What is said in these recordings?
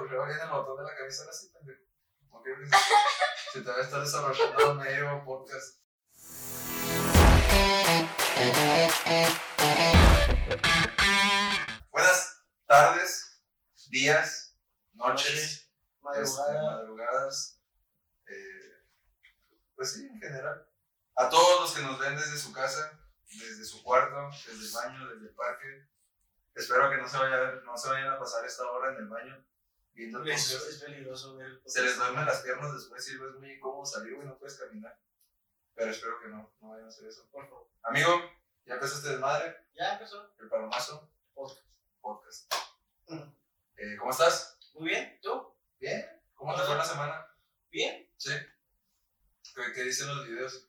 bien el botón de la camisa ahora sí, pendejo. ¿Cómo quieres que se- Si te voy a estar desabrochando medio podcast. Buenas tardes, días, noches, este, Madrugada. madrugadas. eh, pues sí, en general. A todos los que nos ven desde su casa, desde su cuarto, desde el baño, desde el parque. Espero que no se, vaya, no se vayan a pasar esta hora en el baño viendo el Es, podcast. es peligroso ver. Se les duermen las piernas después y es muy incómodo salir, güey, no puedes caminar. Pero espero que no, no vayan a hacer eso. Por favor. Amigo, ¿ya empezó este desmadre? Ya empezó. El palomazo Podcast. podcast. Ujú. Eh, ¿Cómo estás? Muy bien. ¿Tú? ¿Bien? ¿Cómo te fue la semana? Bien. Sí. ¿Qué, qué dicen los videos?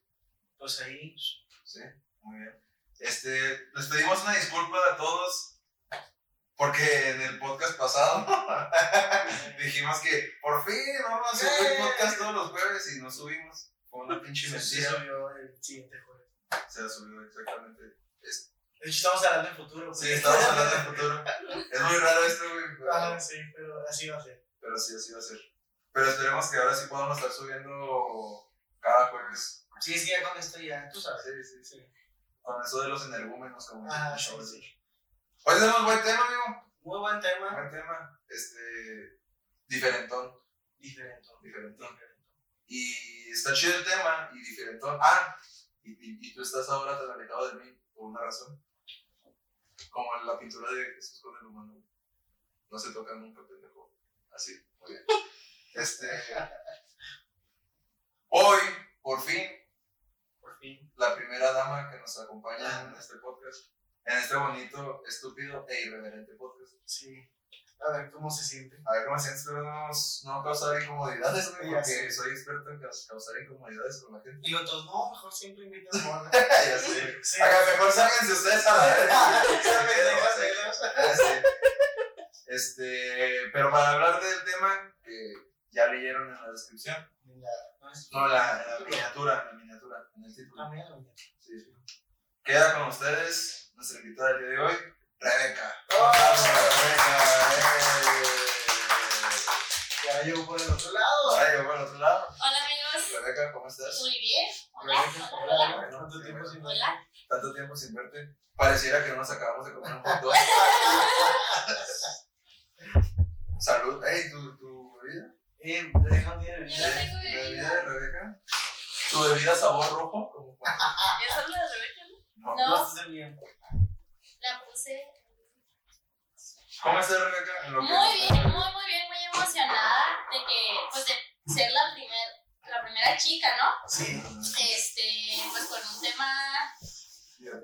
Pues ahí. Sí, muy bien. Este, les pedimos una disculpa a todos porque en el podcast pasado dijimos que por fin vamos a subir ¡Eh! podcast todos los jueves y no subimos. Fue una pinche Se, se mentira. subió el siguiente jueves. Se subió exactamente. Es- De hecho, estamos hablando del futuro. sí, estamos hablando del futuro. Es muy raro esto, güey. pero- Ah, sí, pero así va a ser. Pero sí, así va a ser. Pero esperemos que ahora sí podamos estar subiendo cada jueves. Sí, sí, ya con esto ya. Tú sabes. Sí, sí, sí. Con eso de los energúmenos, como Ah, dicen sí, sí. Hoy tenemos buen tema, amigo. Muy buen tema. Buen tema. Este. Diferentón. Diferentón. Diferente. Y está chido el tema y diferentón. Ah, y, y, y tú estás ahora tan alejado de mí por una razón. Como en la pintura de Jesús con el humano. No se toca nunca, pendejo. Así, muy bien. Este. Hoy, por fin, Por fin. la primera dama que nos acompaña en este podcast, en este bonito, estúpido e irreverente podcast. Sí. A ver cómo se siente. A ver cómo se siente, espero no, no causar incomodidades, güey, porque sé. soy experto en caus- causar incomodidades con la gente. Digo, entonces, no, mejor siempre invitas morra. ya sé. Sí. Haga, mejor sálganse ustedes a la sé. Este, pero para hablar del tema que ya leyeron en la descripción, Mira, no es- no, la, la miniatura, la miniatura, en el título. Ah, mira, mira. Sí, sí. Queda con ustedes nuestra invitada del día de hoy, Rebeca. ¡Oh! Rebeca, eh. Ya llegó por el otro lado. Ahora llegó por el otro lado. Hola amigos, Rebeca, ¿cómo estás? muy bien. Hola, Rebeca, hola, hola. hola. ¿Cuánto tiempo sin verte? Hola. Tanto tiempo sin verte. Pareciera que no nos acabamos de comer un dog. Salud. Ey, ¿tu, tu bebida? Eh, tiene Yo bebida. no tengo ¿La bebida. bebida de Rebeca? ¿Tu bebida sabor rojo? Como cuando- ¿Esa es la de Rebeca? No. No. No ¿Cómo estás, Rebeca? Muy bien, muy, muy bien, muy emocionada de que, pues, de ser la, primer, la primera chica, ¿no? Sí. Este, pues, con un tema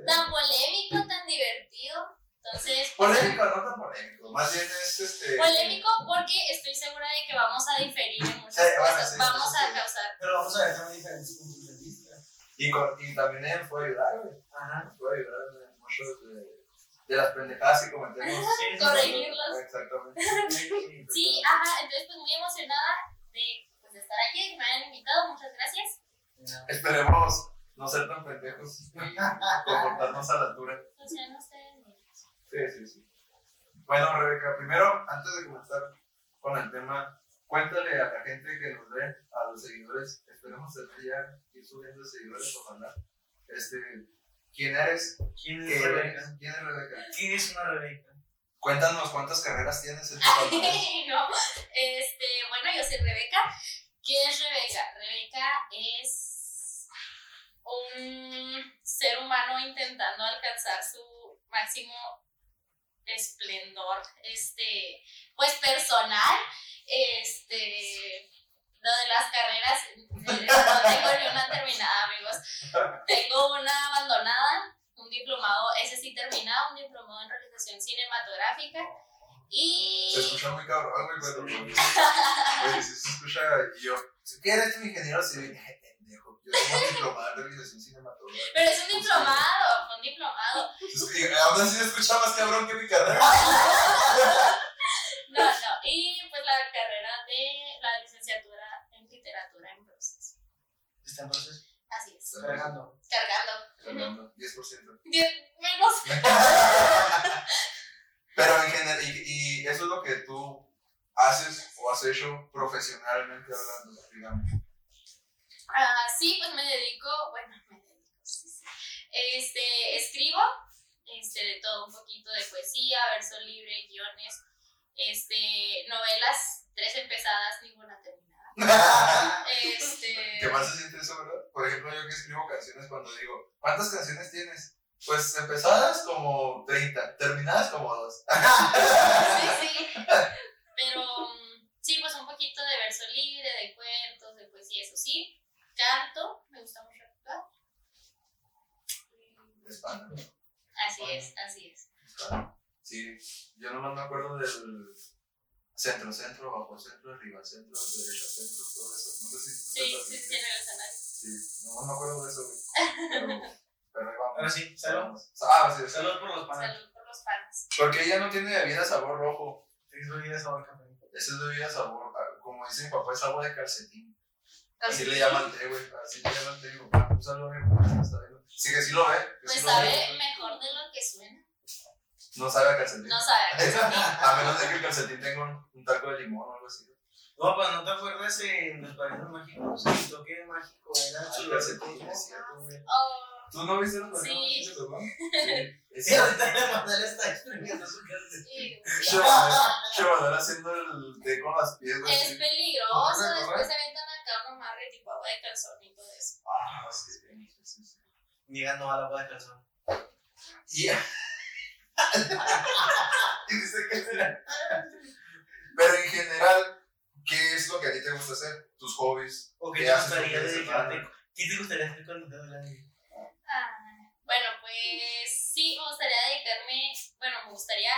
tan polémico, tan divertido. Entonces, Polémico, no tan polémico. Más bien es este. polémico porque estoy segura de que vamos a diferir en muchas Sí, bueno, cosas. sí, vamos sí, a sí. causar. Pero vamos a ver también diferentes puntos de vista. Y, con, y también él fue a ayudar, güey. Ajá. Ayudar en muchos de, de las pendejadas que cometemos. Corregirlos. Exactamente. Sí. Sí, ajá, entonces pues muy emocionada de, pues, de estar aquí, que me hayan invitado, muchas gracias. Esperemos no ser tan pendejos comportarnos a la altura. Pues sean ustedes mismos. Sí, sí, sí. Bueno, Rebeca, primero, antes de comenzar con el tema, cuéntale a la gente que nos ve, a los seguidores, esperemos tener ya ir subiendo seguidores, ojalá. Este, ¿quién eres? ¿Quién ¿Qué es? Rebeca? ¿Quién es Rebeca? ¿Quién es una Rebeca? Cuéntanos cuántas carreras tienes en tu no, este, bueno, yo soy Rebeca. ¿Quién es Rebeca? Rebeca es un ser humano intentando alcanzar su máximo esplendor, este, pues personal, este, lo de las carreras, eh, no tengo ni una terminada, amigos. Tengo una abandonada, un diplomado, ese sí terminado, un diplomado en realización cinematográfica. Y Se escucha muy cabrón, güey, cuando Oye, si se escucha y yo, ¿qué eres tu ingeniero civil? Pendejo, yo tengo un diplomado en realización cinematográfica. Pero es un diplomado, fue un diplomado. Que aún así se escucha más cabrón que mi carrera. No, no. Y pues la carrera de la licenciatura en literatura en proceso. Está en proceso. Así es. Cargando. Cargando. Cargando, 10%. Diez menos. Pero en general, y, y eso es lo que tú haces o has hecho profesionalmente hablando, digamos? Ah, sí, pues me dedico, bueno, me dedico, sí, sí. Este, escribo, este, de todo, un poquito de poesía, verso libre, guiones, este, novelas, tres empezadas, ninguna terminada. Este, ¿Qué más se siente eso, verdad? Por ejemplo, yo que escribo canciones cuando digo, ¿cuántas canciones tienes? Pues empezadas como 30, terminadas como dos. sí, sí. Pero mm, sí, pues un poquito de verso libre, de cuentos, de poesía, eso sí. Canto, me gusta mucho actuar. España. Así es, así es. Sí, yo nomás me acuerdo del centro, centro, bajo centro, arriba centro, derecha centro, todo eso. No sé si. Sí, sí, sí, en el escenario. Sí, nomás me acuerdo de eso, güey. Pero, pero ahí vamos. Ahora sí, salud. Ah, sí, sí. Salud por los panes. Salud por los fans. Porque ella no tiene bebida sabor rojo. Tienes bebida sabor café. Esa es bebida sabor, ah, como dice mi papá, es agua de calcetín. Así le llaman té, güey. Así le llaman té. digo, ah, Un saludo a mi papá, que está. Sí, que sí lo ve. que Pues sí lo sabe ve. mejor de lo que suena. No sabe a calcetín. No sabe. a menos de que el calcetín tenga un, un taco de limón o algo así. No, pues no te acuerdas en los padrinos mágicos. El toque mágico era Ah, el calcetín, güey. Oh, ¿Tú no viste los padrinos? ¿Sí tocó? Sí. Es Sí, ahorita la Manuela está exprimiendo su calcetín. sí. Chaval haciendo el té con las güey. Es peligroso. Después se aventan acá un amarre tipo agua de calzón y todo eso. Ah, sí, sí, sí, sí. Llegando a la boda de calzón. Y y dice que será. Pero en general, ¿qué es lo que a ti te gusta hacer? Tus hobbies. ¿O qué ¿Qué te gustaría dedicarte? ¿Qué te gustaría hacer cuando te grande? Ah, bueno, pues sí, me gustaría dedicarme, bueno, me gustaría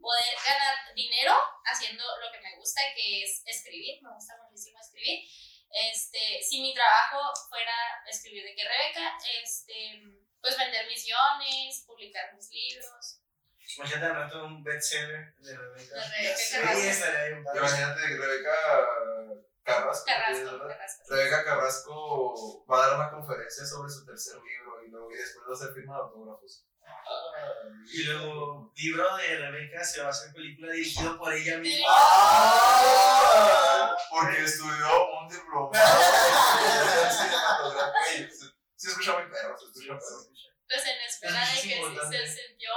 poder ganar dinero haciendo lo que me gusta, que es escribir, me gusta muchísimo escribir. Este, si mi trabajo fuera escribir de que Rebeca, este, pues vender mis guiones, publicar mis libros. Imagínate al rato un bestseller de Rebeca. De Rebeca. Imagínate Rebeca Carrasco. Carrasco. Carrasco. Rebeca Carrasco va a dar una conferencia sobre su tercer libro y luego y después va a hacer firma de autógrafos. Y luego, libro de Rebeca se va a hacer película dirigido por ella misma. ¡Ah! Porque estudió un diplomado en cinematografía. Sí, escucha muy perro, se escucha perro. Pues en espera Es de que sí se sintió.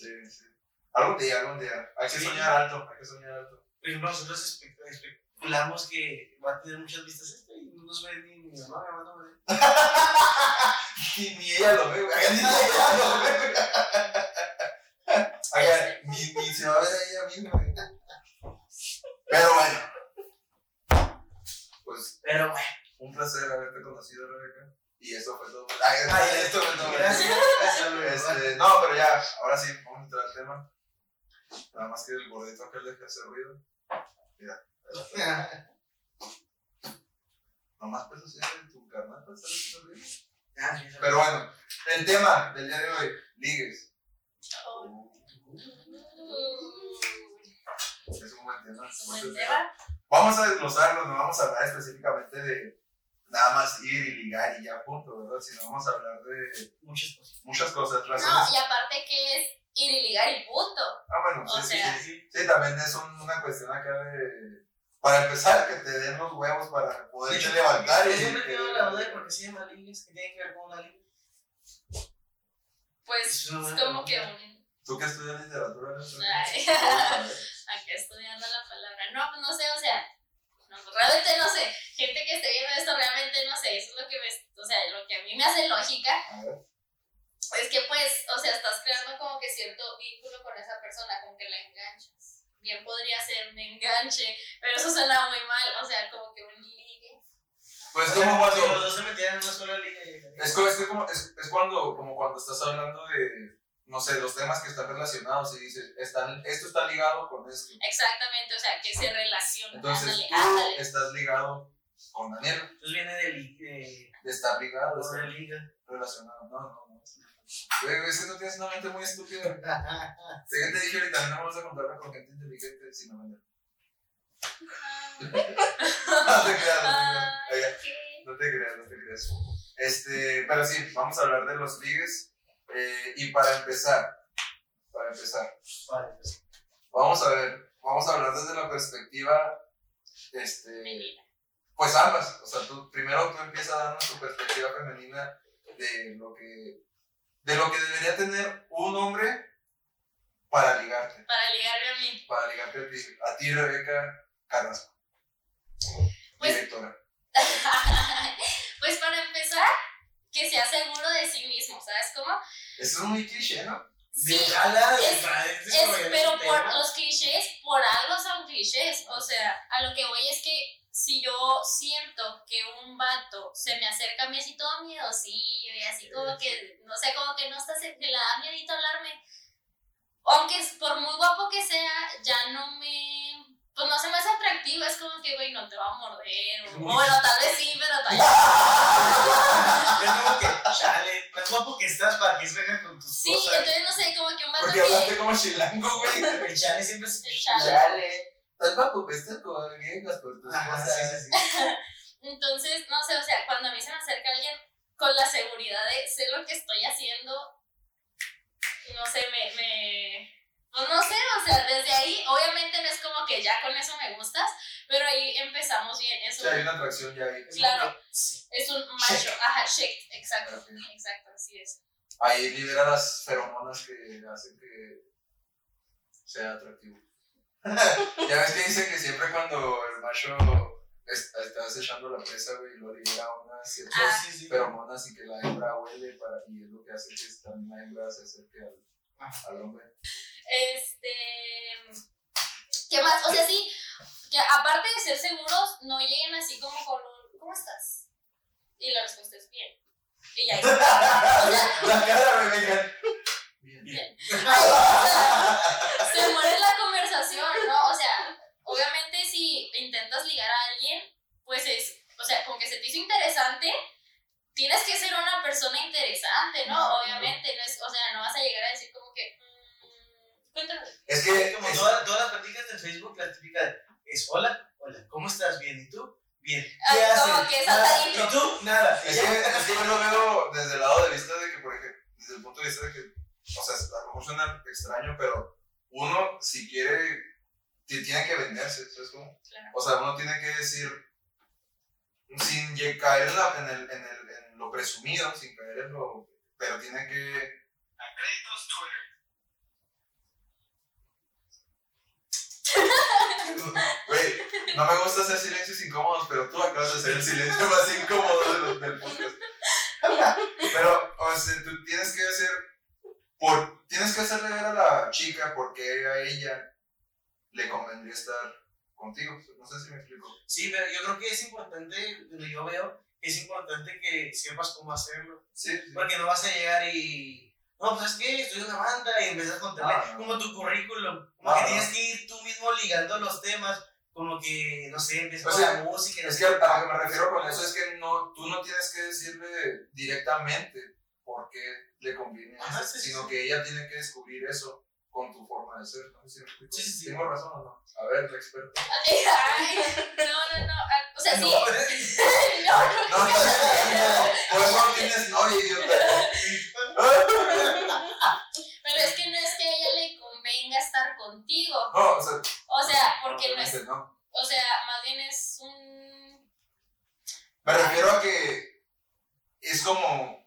Sí, sí. Algún día, algún día. Hay que Sí. soñar alto, hay que soñar alto. Por ejemplo, nosotros espe- especulamos que va a tener muchas vistas esto y no nos ve ni mi mamá, mi mamá no me ve. Ni, ni ella lo ve, güey. Ni ella lo ve. Oiga, ni, ni se va a ver ella misma, güey. Pero bueno. Pues Pero bueno, un placer haberte conocido, Rebeca. Y eso fue todo. Ay, Ay, esto fue todo. Este, no, pero ya, ahora sí, vamos a entrar al tema. Nada más que el gordito aquel deje de hacer ruido. Mira. Nomás pues así en tu carnal para estar haciendo ruido. Pero bueno, el tema del día de hoy, ligues. Oh. Es un buen tema. buen tema. Vamos a desglosarlo, no vamos a hablar específicamente de nada más ir y ligar y ya punto, ¿verdad? Sino vamos a hablar de Muchas cosas. muchas cosas, No, razones. y aparte que es ir y ligar y punto. Ah, bueno, o sí, sea, sí, sí. Sí, también es un- una cuestión acá de. Para empezar, que te den los huevos para poderte Sí, levantar. Yo siempre tengo la duda de por qué se llama Ligues, que tiene que ver con una liga. Pues Es como que un. ¿Tú que estudias literatura? no? Ay. Acá estudiando la palabra. No, pues no sé, o sea. No, pues realmente no sé. Gente que esté viendo esto, realmente no sé. Eso es lo que me. O sea, lo que a mí me hace lógica es que, pues, o sea, estás creando como que cierto vínculo con esa persona, como que la enganchas. Bien podría ser un enganche, pero eso suena muy mal. O sea, como que un ligue. Pues O como cuando. los dos se metieran en una sola liga. y- Es, es, que como, es, es cuando, como cuando estás hablando de, no sé, los temas que están relacionados y dices, están, esto está ligado con esto. Exactamente, o sea, que se relaciona. Entonces, ándale, tú ándale. estás ligado con Daniel, Entonces viene de, de, de estar ligado, de estar liga. relacionado. No, no, no. Güey, es que no tienes una mente muy estúpida. Sé que te dije ahorita, no vamos a contarme con gente inteligente, sino Daniel. No te creas, no te creas. No te creas, no te creas. Este, pero sí, vamos a hablar de los ligues. eh, y para empezar, para empezar, pues. vamos a ver vamos a hablar desde la perspectiva, este. Pues ambas. O sea, tú, primero tú empiezas a darnos tu perspectiva femenina de lo que, de lo que debería tener un hombre para ligarte, Para ligarme a mí. para ligarte a ti, a ti Rebeca Carrasco, Pues- directora. pues para empezar, que sea seguro de sí mismo, ¿sabes cómo? Eso es muy cliché, ¿no? Sí, es- pero por los clichés, por algo son clichés. O sea, a lo que voy es que si yo siento que un vato se me acerca a mí así todo miedosillo y así como que, no sé, como que no está, que le da miedito hablarme, aunque por muy guapo que sea, ya no me, pues no se me hace atractivo, es como que, güey, no te va a morder, o bueno, tal vez sí, pero tal Es como que, chale, tan guapo que estás para que se con tus Sí, cosas. entonces no sé, como que un vato Porque que... hablaste como chilango, güey. El chale siempre es. Chale. Estás guapo, que estás con gringas por tus Ajá, cosas. sí, sí, sí. Entonces, no sé, o sea, cuando a mí se me acerca alguien con la seguridad de sé lo que estoy haciendo, no sé, me, me, pues no sé, o sea, desde ahí, obviamente no es como que ya con eso me gustas, pero ahí empezamos bien, es O sea, hay un, una atracción ya ahí. Claro. Es un macho, ajá, shake, exacto, exacto, así es. Ahí libera las feromonas que hacen que sea atractivo. ya ves que dice que siempre cuando el macho es- está acechando la presa, güey, lo libera unas ciertas Ah. Sí, sí. feromonas y que la hembra huele para, y es lo que hace que también la hembra se acerque al, al hombre. Este, ¿qué más? O sea, sí, que aparte de ser seguros, no lleguen así como con un, ¿cómo estás? Y la respuesta es bien. Y ya, o sea, La cara, Rebeca. Bien. Bien. Ay, o sea, se muere la conversación, ¿no? O sea, obviamente si intentas ligar a alguien, pues es, o sea, con que se te hizo interesante, tienes que ser una persona interesante, ¿no? No, Obviamente, no es, o sea, no vas a llegar a decir como que, mm, cuéntame. Es que. Como es- todas, todas las pláticas en Facebook, la típica de, es hola, hola, ¿cómo estás? Bien, ¿y tú? Bien. ¿Qué como haces? que Nada. ¿Y tú? Nada. Es que, es que yo lo veo desde el lado de vista de que, por ejemplo, desde el punto de vista de que, o sea, a lo mejor suena extraño, pero uno, si quiere, tiene que venderse, ¿sabes cómo? Claro. O sea, uno tiene que decir, sin caer en, la- en, el, en, el, en lo presumido, sin caer en lo. Pero tiene que. Güey, no me gusta hacer silencios incómodos, pero tú acabas de hacer el silencio más incómodo de los- del podcast. Pero, o sea, tú tienes que hacer. Por, tienes que hacerle ver a la chica por qué a ella le convendría estar contigo. No sé si me explico. Sí, pero yo creo que es importante, lo yo veo, es importante que sepas cómo hacerlo. Sí, sí. Porque no vas a llegar y. No, pues es que estoy en una banda y empiezas a contarle Ah, como tu currículum. Como Ah, que tienes que ir tú mismo ligando los temas. Como que, no sé, empiezas O sea, la música. Es que a lo que me refiero con eso es que no, tú no tienes que decirle directamente por qué le conviene, sí, sino que ella tiene que descubrir eso con tu forma de ser. No sé si. Sí, sí, sí. ¿Tengo razón o no? A ver, el experto. Ay, no, no, no. ah, O sea, sí. No, No, no, No, no, no, por eso no tienes novia, idiota. Pero es que no es que a ella le convenga estar contigo. No, o sea, O sea, porque no es. no. O sea, más bien es un. Me refiero a que es como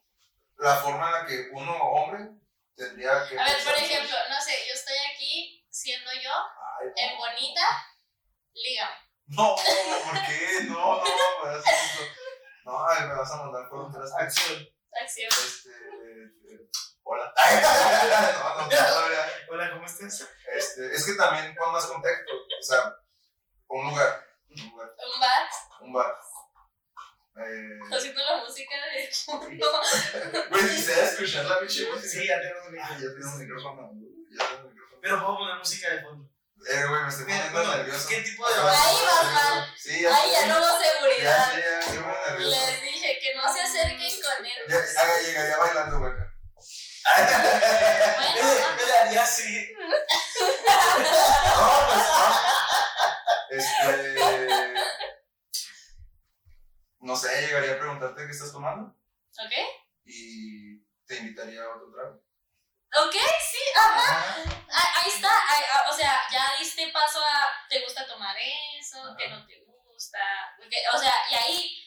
la forma en la que uno, hombre, tendría que. A ver, por ejemplo, no sé, yo estoy aquí siendo yo Ay, en bonita, lígame. No, ¿por qué? No, no, no. No, ay, me vas a mandar por un. Acción. Acción. Este. eh, hola. no, no. Hola, ¿cómo estás? Este, es que también pon más contexto. O sea, un lugar. Un lugar. Un bar, Un bar. Eh, haciendo la música de fondo. Güey, si se va a escuchar la pinche música. Sí, ya tengo un Ah, ya micrófono. tengo un micrófono. Ya tengo un micrófono. Pero puedo poner música de fondo. Eh, güey, me estoy Mira, poniendo bueno, nervioso. ¿Qué tipo de? Ahí mal. Sí, ya. Ay, ya no hubo seguridad. ya. Les dije que no se acerquen con él. Ya, ya llegaría bailando, güey. Bueno, Mira, ya sí. No, pues no. Este. No sé, llegaría a preguntarte qué estás tomando ¿ok? y te invitaría a otro trago. ¿Ok? Sí, ajá. Ah, Ahí está. ahí- ah, o sea, ya diste paso a. ¿Te gusta tomar eso? ¿Que no te gusta? o sea, y ahí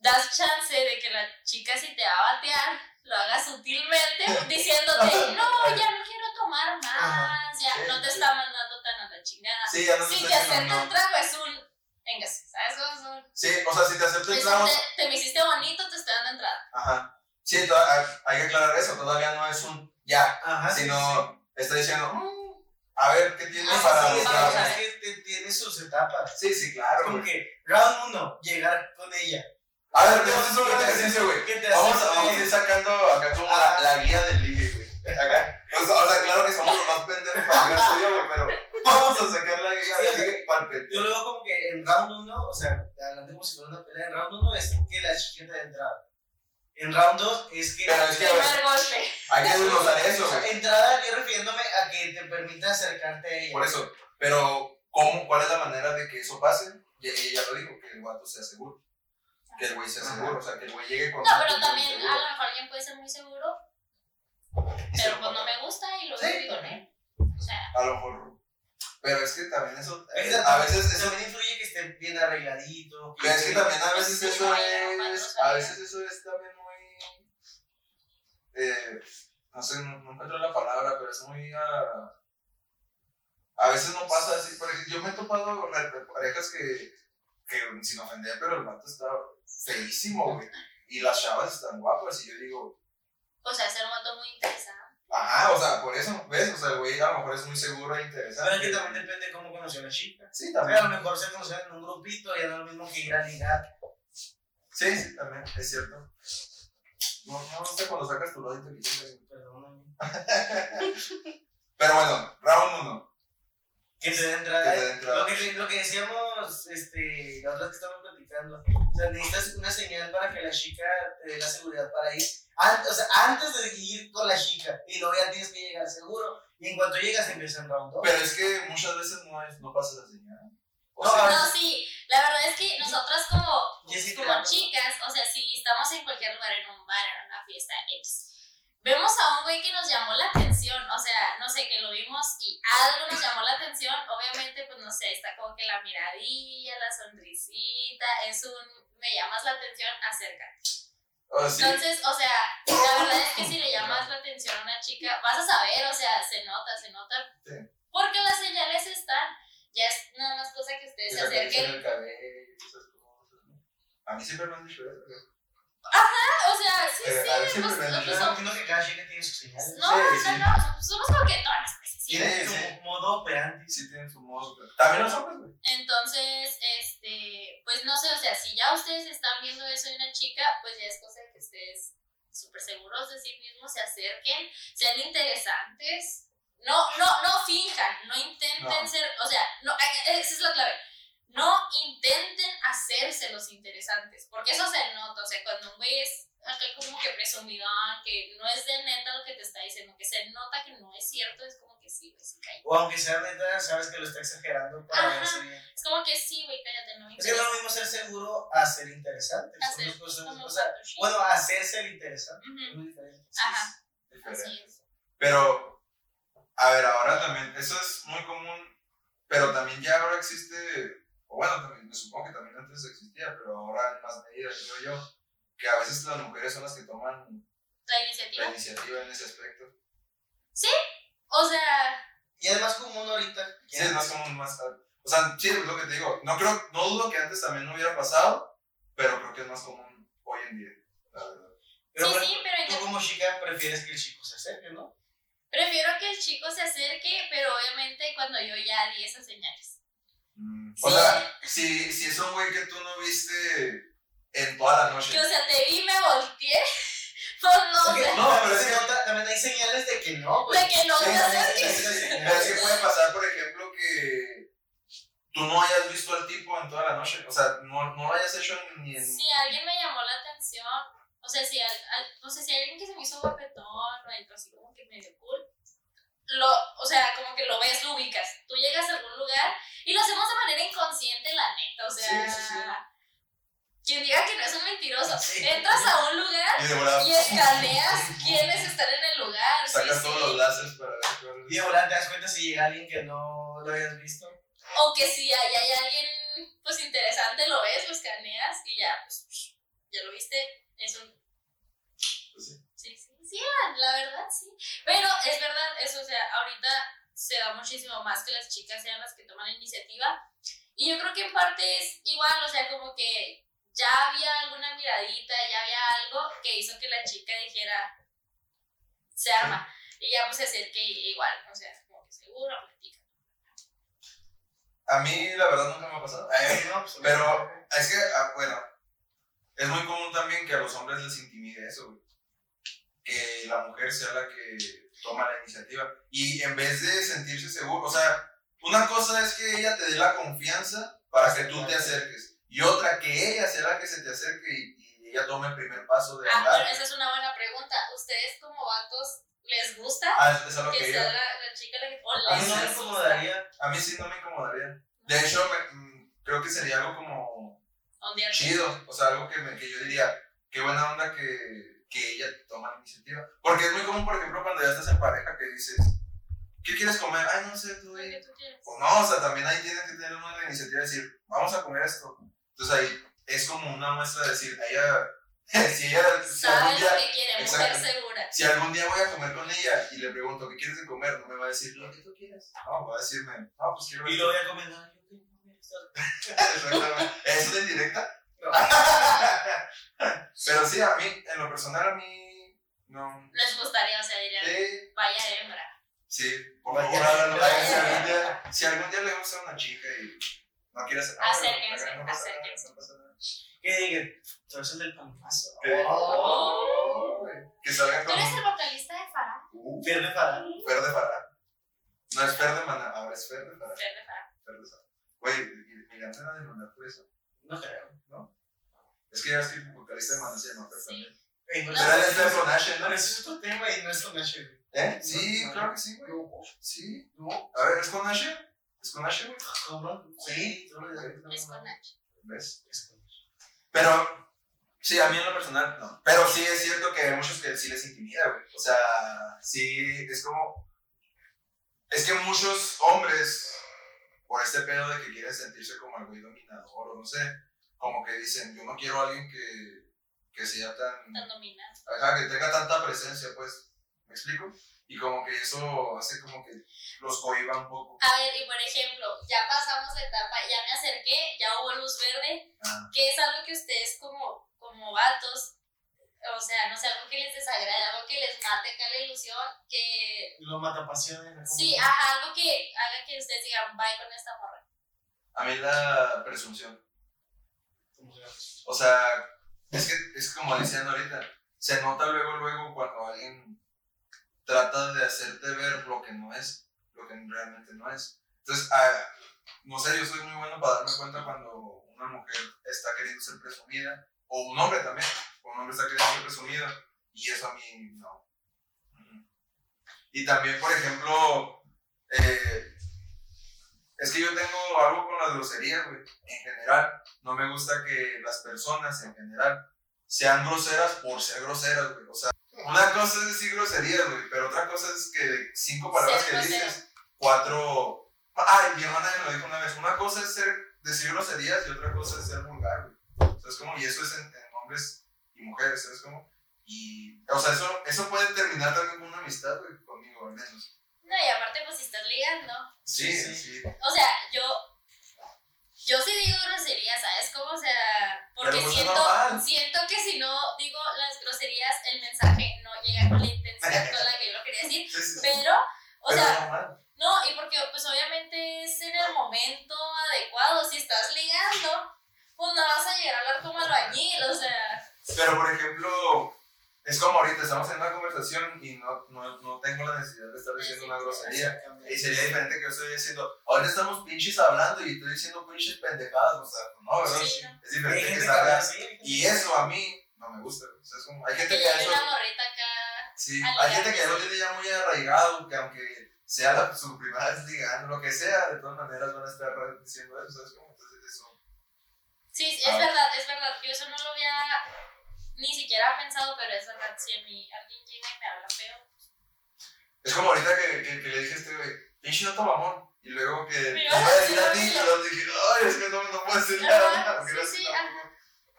das chance de que la chica, si te va a batear, lo haga sutilmente, diciéndote, no, ya no quiero tomar más. Ajá. Ya Sí, no te sí. está mandando tan a la chingada. Sí, ya no Si te te está diciendo trago, es un. Venga, ¿sabes? cómo son? Sí, o sea, si te acepta el Es trago. un te, te me hiciste bonito, te estoy dando entrada. Ajá. Sí, hay hay que aclarar eso. Todavía no es un ya, Ajá, sí, sino está diciendo, "Mm, a ver qué tienes Ah, para sí, sí, es que tiene sus etapas. Sí, sí, claro, Como güey. que round 1, llegar con ella. A ver, vamos a hacer un ejercicio, güey. Vamos vamos a ir sacando acá como la, Ah. la guía del ligue, güey. Acá. O sea, o sea, claro que somos los más pendejos para hablar tuyo, güey, pero vamos a sacar la pendejo. Yo lo veo como que en round 1, o sea, adelante como si fuera una pelea. En round 1 es que la chiquita de entrada. En round 2 es que. Pero es que, hay que desglosar eso, güey. entrada, yo refiriéndome a que te permita acercarte a ella. Por eso, pero ¿cómo, ¿cuál es la manera de que eso pase? Y ella ya lo dijo, que el guato sea seguro. Que el güey sea seguro, o sea, que el güey llegue con... No, pero también a lo mejor alguien puede ser muy seguro, pero pues no me gusta y lo digo, ¿eh? O sea, A lo mejor... Pero es que también eso... eh, a veces eso... También influye que esté bien arregladito. Pero es que también a veces Sí, eso es... A veces eso es también muy... Eh, no sé, no, no encuentro la palabra, pero es muy... ah, a veces no pasa así. Por ejemplo, yo me he topado re- parejas que, que, sin ofender, pero el vato está feísimo, güey. Y las chavas están guapas y yo digo, o sea, ser un vato muy interesante. Ajá, o sea, por eso, ¿ves? O sea, el güey a lo mejor es muy seguro e interesante. Pero es que también depende de cómo conoció a la chica. Sí, O sea, a también. lo mejor se conocen en un grupito, ya no es lo mismo que ir a ligar. Sí, sí, también, es cierto. No, no, sé cuando sacas tu lado inteligente. Perdóname. Pero bueno, round uno. Que te den Que entrada. te den entrada. Lo que, lo que decíamos, este, la otra que estábamos platicando. O sea, necesitas una señal para que la chica te dé la seguridad para ir. Antes, o sea, antes de ir con la chica. Y luego ya tienes que llegar seguro. Y en cuanto llegas empieza el round 2. Pero es que muchas veces no, es, no pasa la señal. O No, sea, No, sí, la verdad es que nosotras como, como chicas, o sea, si estamos en cualquier lugar, en un bar, en una fiesta X, vemos a un güey que nos llamó la atención, o sea, no sé, que lo vimos y algo nos llamó la atención, obviamente, pues no sé, está como que la miradilla, la sonrisita, es un, me llamas la atención, acércate. sí, Entonces, o sea, la verdad es que si le llamas la atención a una chica, vas a saber, o sea, se nota, se nota. Sí. Porque las señales están. Ya es nada más cosa que ustedes se acerquen. el cabello esas cosas, ¿no? A mí siempre me han dicho eso. Güey. O sea, sí, Eh, sí, a siempre pues, han pues, entiendo que cada chica tiene sus señales. No, Sí, no, sí. no, somos como que todas las veces. ¿sí? Tiene Sí, su sí. modo operandi. Sí tienen su modo. pero- También los hombres, güey. Entonces, este, pues no sé, o sea, si ya ustedes están viendo eso de una chica, pues ya es cosa de que ustedes súper seguros de sí mismos se acerquen, sean interesantes. No, no, no finjan, no intenten No. ser, o sea, no, eh, esa es la clave. No intenten hacerse los interesantes, porque eso se nota, o sea, cuando un güey es acá como que presumidón, que no es de neta lo que te está diciendo, que se nota que no es cierto, es como que sí, güey, sí, cállate. O aunque sea neta, sabes que lo está exagerando para Ajá. verse bien. Es como que sí, güey, cállate, no me Es que no interesa. es lo mismo ser seguro a ser interesante. Son Hacer dos cosas. como O sea, bueno, hacerse el interesante. Es muy diferente. Ajá, Diferente. así es. Pero, a ver, ahora también, eso es muy común, pero también ya ahora existe, o bueno, también, me supongo que también antes existía, pero ahora en más medida, creo yo, que a veces las mujeres son las que toman La la iniciativa. iniciativa en ese aspecto. O sea, Y es más común ahorita. Sí, es más común, más, o sea, sí, es lo que te digo, no creo, no dudo que antes también no hubiera pasado, pero creo que es más común hoy en día, la verdad. Pero sí, bueno, sí, pero tú como chica prefieres que el chico se acerque, ¿no? prefiero que el chico se acerque, pero obviamente cuando yo ya di esas señales. O sea, si, si es un güey que tú no viste en toda la noche. Que o sea, te vi y me volteé. Pues no, sé. No, pero es que- nota- también hay señales de que no, güey. De que no Sí. Pero es que puede pasar, por ejemplo, que tú no hayas visto al tipo en toda la noche. O sea, no, no lo hayas hecho ni en. Si alguien me llamó la atención, o sea, si, al, al- no sé, si alguien que se me hizo guapetón o algo así como que medio cool, lo, o sea, como que lo ves, lo ubicas. Tú llegas a algún lugar y lo hacemos de manera inconsciente, la neta, o sea. Sí, sí, sí. quien diga que no es un mentiroso. Sí. Entras a un lugar Y escaneas quiénes están en el lugar. Sacas sí. todos los láseres para ver Y de volada te das cuenta si llega alguien que no lo habías visto. O que si hay, hay alguien pues interesante, lo ves, lo escaneas y ya, pues ya lo viste. Es un. Pues sí. Sí, sí, sí, la, la verdad, sí. Pero es verdad, eso, o sea, ahorita se da muchísimo más que las chicas sean las que toman la iniciativa. Y yo creo que en parte es igual, o sea, como que ya había alguna miradita, ya había algo que hizo que la chica dijera, se arma. Y ya pues se acerque igual, o sea, como que seguro, platica. A mí, la verdad, nunca me ha pasado. Eh, No, pues, Pero es que, ah, bueno, es muy común también que a los hombres les intimide eso, güey. Que la mujer sea la que toma la iniciativa. Y en vez de sentirse seguro, o sea, una cosa es que ella te dé la confianza para que tú te acerques. Y otra, que ella sea la que se te acerque y, y ella tome el primer paso de Ah, hablar. bueno, esa es una buena pregunta. ¿Ustedes como vatos les gusta Ah, es que que sea la, la chica la que... O A mí no me incomodaría. A mí sí no me incomodaría. De hecho, me- mm, creo que sería algo como Ondearte. chido, o sea, algo que, me, que yo diría, qué buena onda que, que ella toma la iniciativa. Porque es muy común, por ejemplo, cuando ya estás en pareja que dices, ¿qué quieres comer? Ay, no sé, tú, güey. tú quieras. O no, o sea, también ahí tienes que tener uno la iniciativa de decir, vamos a comer esto. Entonces ahí es como una muestra de decir, a ella, si ella, si Sabe algún lo día, que quiere, exacto. mujer segura. si algún día voy a comer con ella y le pregunto, ¿qué quieres de comer? No me va a decir, lo que tú quieras. No, va a decirme, no, pues quiero Y lo voy a comer. no, yo tengo esto. Exactamente. ¿Es de indirecta? No. Pero sí, a mí, en lo personal, a mí, no. Les gustaría, o sea, dirían, Sí, vaya hembra. sí, por Vaya, favor, háganlo. vaya. Si algún, día, si algún día le gusta a una chica y no quiere hacer nada, Acérquense, no acérquense. no pasa nada. Que digan, tú eres el del. ¿Qué? Oh. Que salgan ¿Tú eres el vocalista de Farah? uh, Pierde para. Fer de Farah. No es Fer de Maná, ahora es Fer de Farah. Fer de Farah. Fer de Farah. Güey, mi gana era de Maná por eso. No creo. Es que ya estoy vocalista de Maná se llama también. No, No, Pero él es de No, ¿no? ese es otro tema y no es con Asher. güey. ¿Eh? Sí, No, claro que sí, güey. No, Sí. no, A ver, ¿es con Ashe? ¿Es con Ashe, güey? cabrón. Sí, Es con H. ¿Ves? Es con Asher. Pero, sí, a mí en lo personal no. Pero sí es cierto que hay muchos que sí les intimida, güey. O sea, sí, es como. Es que muchos hombres, por este pedo de que quieren sentirse como el güey dominador o no sé, como que dicen, yo no quiero a alguien que, que sea tan. Tan dominante. Ajá, que tenga tanta presencia, pues. ¿Me explico? Y como que eso hace como que los cohiba un poco. A ver, y por ejemplo, ya pasamos la etapa, ya me acerqué, ya hubo luz verde, Ah. que es algo que ustedes como, como vatos, o sea, no sé, algo que les desagrade, algo que les mate acá la ilusión, que Lo mata pasión. sí, ajá, algo que haga que ustedes digan, bye con esta morra. A mí la presunción. O sea, es que es como decían ahorita, se nota luego, luego cuando alguien trata de hacerte ver lo que no es, lo que realmente no es. Entonces, ah, no sé, yo soy muy bueno para darme cuenta cuando una mujer está queriendo ser presumida, o un hombre también, o un hombre está queriendo ser presumido, y eso a mí no. Y también, por ejemplo, que yo tengo algo con las groserías, güey, en general no me gusta que las personas en general sean groseras por ser groseras, güey. O sea, una cosa es decir groserías, güey, pero otra cosa es que de cinco palabras que dices, cuatro. Ay, mi hermana me lo dijo una vez. Una cosa es ser, decir groserías y otra cosa es ser vulgar, güey. O sea, es como, y eso es en, en hombres y mujeres, ¿sabes cómo? Y, o sea, eso, eso puede terminar también con una amistad, güey, conmigo, al menos. No, y aparte, pues si estás ligando, Sí, Sí, sí. o sea, yo, yo sí digo groserías, ¿sabes cómo? O sea, porque Pero, pues, es siento, siento que si no digo las groserías, el mensaje no llega con la intensidad con la que yo lo quería decir, Sí, sí, sí. pero, o Pero sea, normal. No, y porque pues obviamente es en el momento adecuado. Si estás ligando, pues no vas a llegar a hablar como albañil, o sea. Pero, por ejemplo, es como ahorita, estamos en una conversación y no, no, no tengo la necesidad de estar diciendo una grosería. Y sería diferente que yo estoy diciendo, ahora estamos pinches hablando y estoy diciendo pinches pendejadas, o sea, no, ¿verdad? Sí, no. Es Hay diferente que salga. hay Y eso a mí no me gusta, o sea, es como, hay gente Que eso, una morrita acá. sí, hay gente que ligarse. tiene ya muy arraigado, que aunque sea la, su primera vez ligando, lo que sea, de todas maneras van a estar diciendo eso, ¿sabes cómo? Entonces eso, Sí, es Ah. verdad, es verdad. Yo eso no lo había ni siquiera pensado, pero es verdad. Si a mí alguien llega y me habla feo, Es como ahorita que, que, que le dije a este güey, pinche no mamón. Y luego que Me iba a a decir a ti, luego dije, ay, es que no, no puedo decir nada. Porque sí, sí.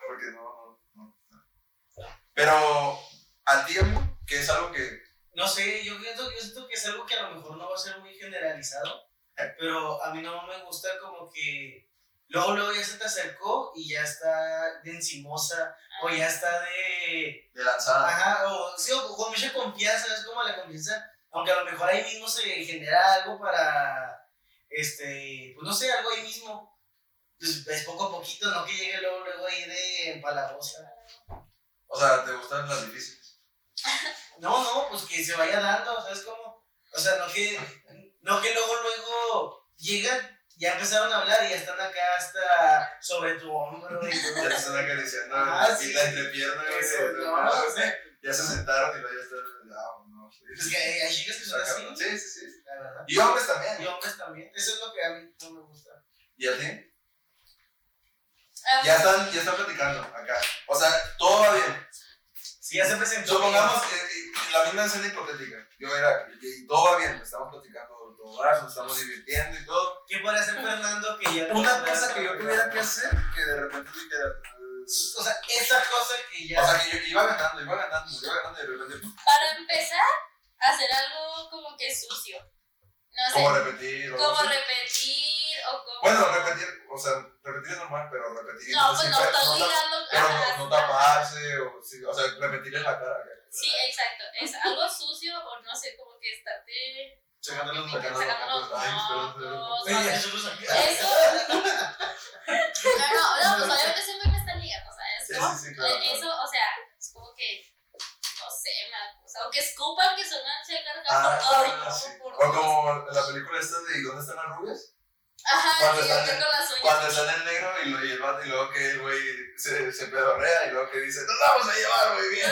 Porque no, no, no. Pero a ti, amigo, que es algo que. No sé, yo pienso, yo siento que es algo que a lo mejor no va a ser muy generalizado, pero a mí no me gusta como que luego, luego ya se te acercó y ya está de encimosa o ya está de... de lanzada. Ajá, o, sí, o con mucha confianza, es como la confianza, aunque a lo mejor ahí mismo se genera algo para, este, pues no sé, algo ahí mismo. Pues es poco a poquito, no que llegue luego, luego ahí de empalagosa. O sea, ¿te gustan las difíciles? No, no, pues que se vaya dando, ¿sabes cómo? O sea, no que, no que luego, luego llegan, ya empezaron a hablar y ya están acá hasta sobre tu hombro y todo. Ya te están acariciando Ah, la sí. la entrepierna, no, Ya se sentaron y luego ya están. Ah, no, sí. pues que hay, hay chicas que son así. Sí, sí, sí. la verdad. Y hombres también. Y hombres también, eso es lo que a mí no me gusta. ¿Y a ti? Ah, Ya están, ya están platicando acá. O sea, todo va bien. Si ya se presentó. Supongamos que eh, la misma escena hipotética. Yo era, y todo va bien, estamos platicando todo va, nos estamos divirtiendo y todo. ¿Qué podría hacer Fernando que ya Una cosa que yo tuviera que hacer, que de repente dijera. eh, O sea, esa cosa que ya. O sea, que yo iba ganando, iba ganando, iba ganando y de repente, Para empezar, hacer algo como que sucio. No sé, como repetir. o como repetir o como. Bueno, repetir, o sea, repetir es normal, pero repetir. No, pues no pero estás no ta- ligando. Pero no, no taparse, o, sí, o sea, repetir en la cara. Sí, exacto. Es algo sucio o no sé, como que estarte Sacando los Sacando los sacando los mocos. Mocos. Sé. nosotros acá. Eso. No, no, no, pues obviamente siempre me están ligando, sí, claro. Eh, Eso, o sea, es como que. No sé, me acusa. O que escupan que suenan cerca Ah, por todo. ¿no? sí. Por O como la película esta de ¿Y dónde están las rubias? Ajá, cuando sí, están yo en- con las uñas. Cuando está en el negro y, lo, y el vato, y luego que el güey se, se pedorrea y luego que dice, nos vamos a llevar muy bien.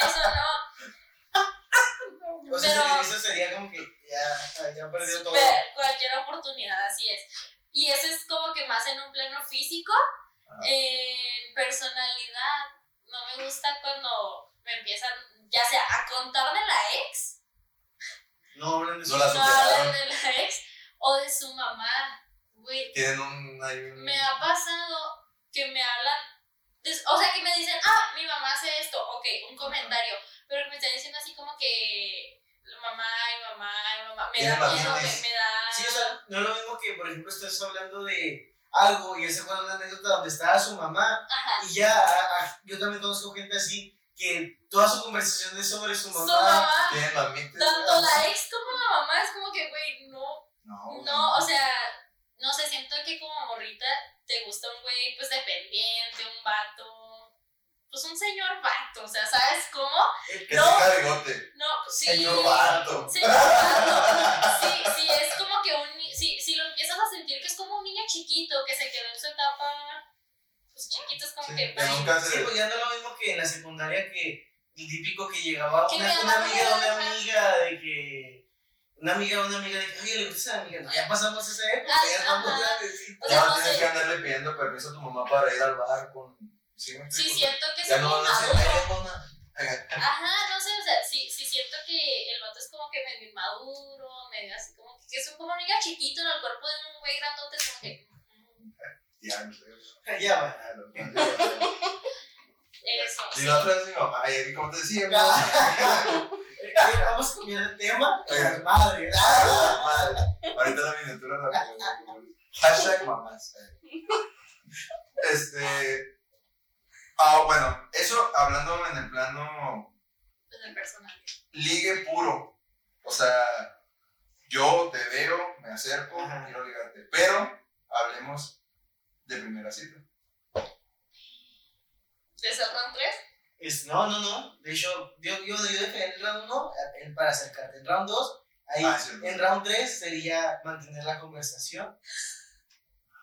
Eso no. O sea, Pero- eso sería como que ya, ya perdió todo. Cualquier oportunidad, así es. Y eso es como que más en un plano físico. Ajá. En personalidad, no me gusta cuando me empiezan, ya sea a contar de la ex, No hablan de No la no hablan de la ex, o de su mamá. Güey, Tienen un, un- me ha pasado que me hablan, o sea, que me dicen, ah, mi mamá hace esto, ok, un comentario, pero que me están diciendo así como que mamá y mamá mamá, me da miedo, me, me da... Sí, o sea, no es lo mismo que, por ejemplo, estás hablando de algo y ese fue una anécdota donde estaba su mamá Ajá. y ya, a- a- yo también conozco gente así que toda su conversación es sobre su Su mamá. tanto la ex como la mamá, es como que, güey, no, No, no, o sea, no sé, siento que como morrita te gusta un güey, pues, dependiente, un vato, pues, un señor vato, o sea, ¿sabes cómo? Que no. bigote. No, sí. Señor vato. Señor vato. Sí, sí, es como que un, si, lo empiezas a sentir que es como un niño chiquito que se quedó en su etapa, pues, chiquito, es como Sí, que, ay, nunca Sí, se. pues ya no es lo mismo que en la secundaria que el típico que llegaba Que una, una daba amiga de una amiga de que. Una amiga una amiga de que, oye, le gusta esa amiga. No, ya pasamos esa época, ya estamos grandes. O sea, Ya no tienes sé. que andarle pidiendo permiso a tu mamá para ir al bar con. Sí, me sí siento que Ya es no van a decir, maduro. "Ay, mamá". Ajá, no sé, o sea, sí, sí siento que el vato es como que medio inmaduro, medio así como que, es un- como un niño chiquito en el cuerpo de un güey grandote, es como que... Ya. Ya. Eso. Y la otra es mi mamá, y como te decía, Vamos a cambiar el tema. Madre. Ah, madre. Ahorita la miniatura la Hashtag mamás. Este. Ah, bueno, eso hablando en el plano Pues el personaje. ligue puro. O sea, yo te veo, me acerco, Ajá. quiero ligarte. Pero hablemos de primera cita. ¿De Salman 3? Es, no, no, no. De hecho, yo, yo, yo dejé el round 1 para acercarte. En round 2, ahí, Ah, sí, en round 3 sería mantener la conversación.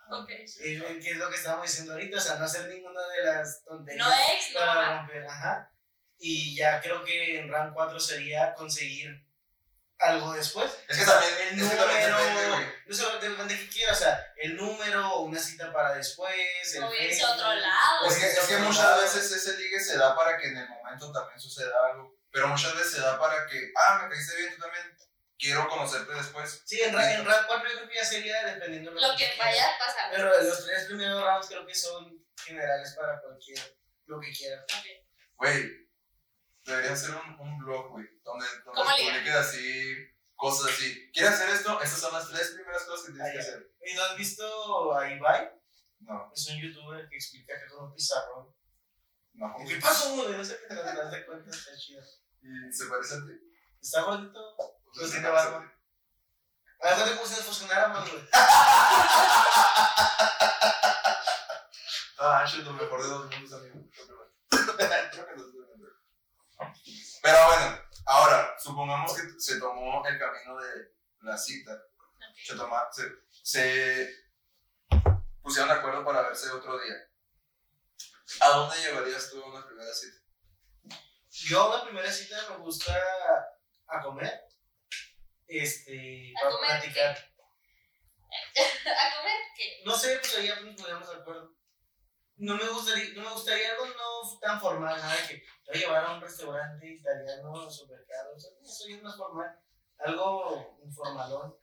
Ok. Eh, que es lo que estábamos diciendo ahorita, o sea, no hacer ninguna de las tonterías. No ex, no para romper, ajá. Y ya creo que en round 4 sería conseguir algo después. Es que también, El que número, no sé, depende de qué quiera, o sea, el número, una cita para después, el O irse a otro lado. Es que, es que muchas lado. veces ese ligue se da para que en el momento también suceda algo. Pero muchas veces se da para que, ah, me caíste bien, tú también quiero conocerte después. Sí, en, ra- en round 4 yo creo que ya sería dependiendo de Lo que quiera. vaya a pasar. Pero los tres primeros rounds creo que son generales para cualquier, lo que quiera. Ok. Güey, debería hacer un, un blog, güey, donde, donde publiques así, cosas así. ¿Quieres hacer esto? Estas son las tres primeras cosas que tienes Ah, que hacer. ¿Y no has visto a Ibai? No, Es un youtuber que explica que con un pizarrón. no. ¿Qué pasó? No sé qué te das de cuenta, está chido. ¿Y se parece a ti? ¿Está gordito? O sea, Pues se tiene parece a barba. A ver, ¿cuánto como si nos fusionáramos, güey? Ah, shit, lo mejor de dos mundos, amigo. Creo que no viendo. Pero bueno, ahora, supongamos que se tomó el camino de la cita. Ok. Se, toma, se, se pusieron de acuerdo para verse otro día. ¿A dónde llevarías tú una primera cita? Yo la primera cita me gusta a comer. Este, ¿A para comer platicar. ¿A comer qué? No sé, pues ahí ya nos poníamos de acuerdo. No me gustaría, no me gustaría algo no tan formal, nada de que te llevar a un restaurante italiano súper caro. O sea, eso ya es más formal. Algo informalón.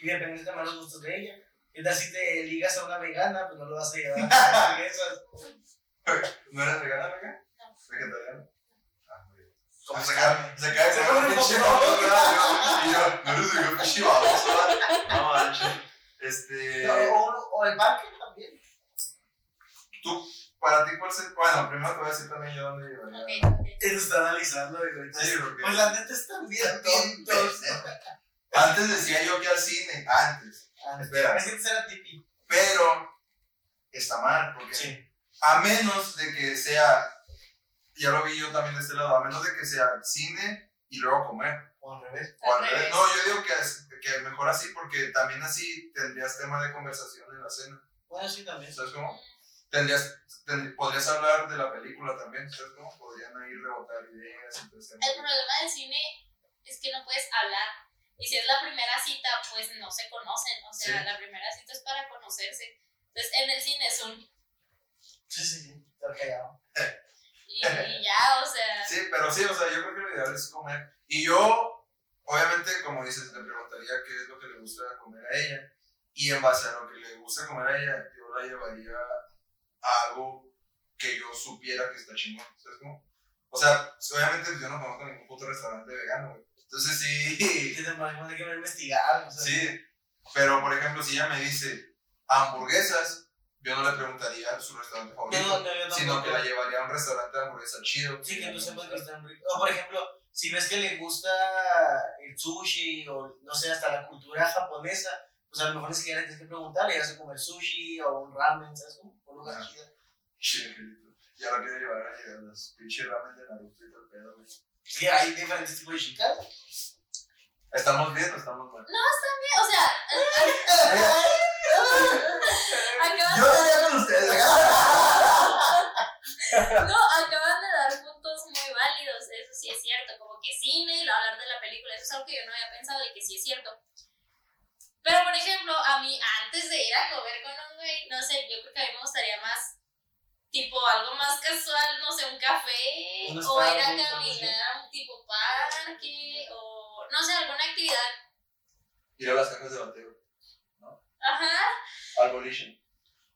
Y depende de los gustos de ella. ¿Qué tal si te ligas a una vegana? Pues no lo vas a llevar a hamburguesas. ¿No eres vegana, vegana? No. ¿Vegetariana? Ah, muy bien. Como se carne. cae, se cae Se un pinche. Y yo, no eres vegano, pinche baboso, ¿verdad? No manches. Este. No, o, el parque. Tú, para ti, ¿cuál es Bueno, primero te voy a decir también yo dónde llevaría. Ok, ok. Eso está analizando, güey. Sí, porque. Pues la neta están bien tontos. Antes decía yo que al cine, antes. Espera. Es que será típico. Pero está mal, porque Sí. a menos de que sea, ya lo vi yo también de este lado, a menos de que sea cine y luego comer. O al revés. O al revés. revés. No, yo digo que, es- que mejor así, porque también así tendrías tema de conversación en la cena. Bueno, sí, también. ¿Sabes cómo? Tendrías, tend- podrías hablar de la película también, ¿sabes cómo? Podrían ahí rebotar ideas. Entonces, El problema del cine es que no puedes hablar. Y si es la primera cita, pues no se conocen. O sea, Sí. la primera cita es para conocerse. Entonces, en el cine es un. Sí, sí, sí. Estar callado. Y, y ya, o sea. Sí, pero sí, o sea, yo creo que lo ideal es comer. Y yo, obviamente, como dices, le preguntaría qué es lo que le gusta comer a ella. Y en base a lo que le gusta comer a ella, yo la llevaría algo que yo supiera que está chingón. ¿Sabes cómo? O sea, obviamente yo no conozco ningún puto restaurante vegano, güey. Entonces sí, ¿Qué te? Hay que investigar. O sea, sí. Pero, por ejemplo, si ella me dice hamburguesas, yo no le preguntaría su restaurante favorito. No, no, yo sino que la llevaría a un restaurante de hamburguesa chido. Sí, que tú sepas que están ricos. O por ejemplo, si ves que le gusta el sushi o no sé, hasta la cultura japonesa, pues a lo mejor es que ya le tienes que preguntar, le a comer sushi o un ramen, ¿sabes? cómo? Un lugar Ajá. chido. Che, angelito. Ya lo quiero llevar a llegar los pinches ramen de Naruto y todo el pedo, güey. Sí, hay diferentes tipos de chicas. ¿Estamos bien o estamos mal? O sea, Yo venía con ustedes. No, acaban de dar puntos muy válidos, eso sí es cierto, como que cine y hablar de la película, eso es algo que yo no había pensado y que sí es cierto. Pero, por ejemplo, a mí, antes de ir a comer con un güey, no sé, yo creo que a mí me gustaría más, tipo, algo más casual, no sé, un café, o ir a caminar a un tipo parque, o no sé, alguna actividad. Ir a las cajas de bateo. Ajá, Al boliche.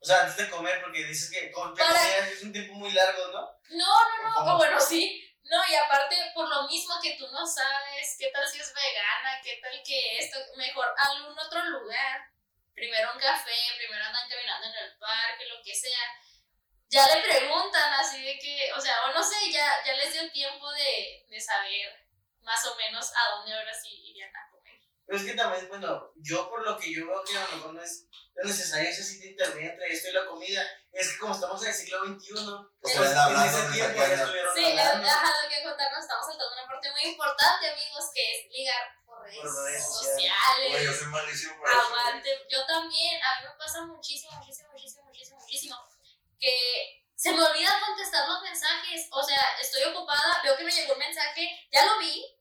O sea, antes de comer, porque dices que comida es un tiempo muy largo, ¿no? No, no, no, o bueno, sí. No, y aparte, por lo mismo que tú no sabes qué tal si es vegana, qué tal que esto, mejor algún otro lugar. Primero un café, primero andan caminando en el parque, lo que sea. Ya le preguntan así de que, o sea, o no sé, ya, ya les dio tiempo de, de saber más o menos a dónde ahora sí irían a. Pero es que también, bueno, yo por lo que yo veo que a lo mejor no es es necesario ese sitio intermedio entre esto y la comida, es que como estamos en el siglo XXI, pues Están en hablando ese de tiempo ya estuvieron Sí, hablando. ajá, lo que contarnos, estamos saltando una parte muy importante, amigos, que es ligar por redes, Por redes sociales. Güey, yo soy malísimo para eso. Aguante, yo también, a mí me pasa muchísimo, muchísimo, muchísimo, muchísimo, muchísimo, que se me olvida contestar los mensajes, o sea, estoy ocupada, veo que me llegó un mensaje, ya lo vi,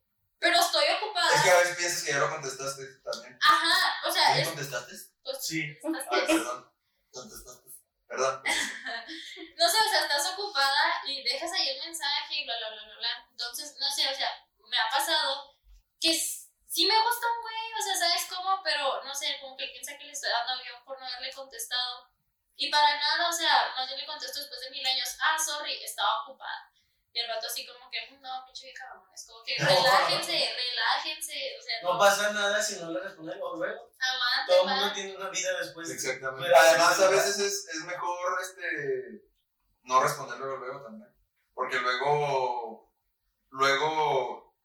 pero estoy ocupada. Es que a veces piensas que ya lo contestaste también. Ajá, o sea, ¿Ya es, contestaste? pues, Sí. estás- Ah, perdón. Contestaste. Perdón. no sé, o sea, estás ocupada y dejas ahí el mensaje y bla, bla, bla, bla, bla. Entonces, no sé, o sea, me ha pasado que sí me gusta un güey, o sea, ¿sabes cómo? Pero, no sé, como que piensa que le estoy dando avión por no haberle contestado. Y para nada, o sea, más bien le contesto después de mil años, ah, sorry, estaba ocupada. Y el rato así como que, "Mm, no, pinche vieja mamón, es como que No. relájense, relájense, o sea, No pasa nada si no le responden luego. luego. aguante, Todo el mundo tiene una vida después. Exactamente. Pero- Además, a veces es, es mejor este, no responder luego, luego también. Porque luego, luego,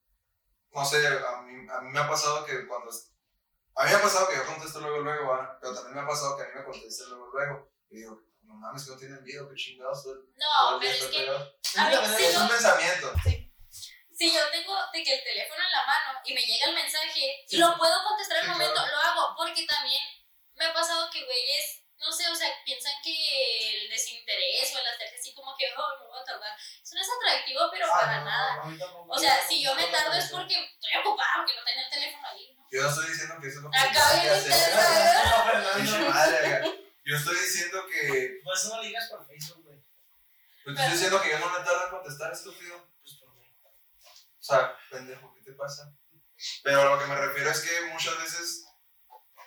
no sé, a mí, a mí me ha pasado que cuando... A mí me ha pasado que yo contesto luego, luego, ¿va? pero también me ha pasado que a mí me conteste luego, luego. Y digo, no mames, que no tienen vida, qué chingados. No, pero es que pegado. A sí Es un pensamiento. si yo tengo de que el teléfono en la mano y me llega el mensaje y Sí. lo puedo contestar al Sí, momento, claro. lo hago. Porque también me ha pasado que güeyes, no sé, o sea, piensan que el desinterés o el hacerse así como que, oh, me voy a tardar. Eso no es atractivo, pero Ah, para no, nada. tampoco. O sea, si yo me tardo es porque estoy ocupada, porque no tengo el teléfono ahí. ¿no? Yo no estoy diciendo que eso hay que bien hacer. Yo estoy diciendo que. Por eso no ligas por Facebook, te estoy diciendo que yo no me tardo en contestar, estúpido. Pues. O sea, pendejo, ¿qué te pasa? Pero a lo que me refiero es que muchas veces,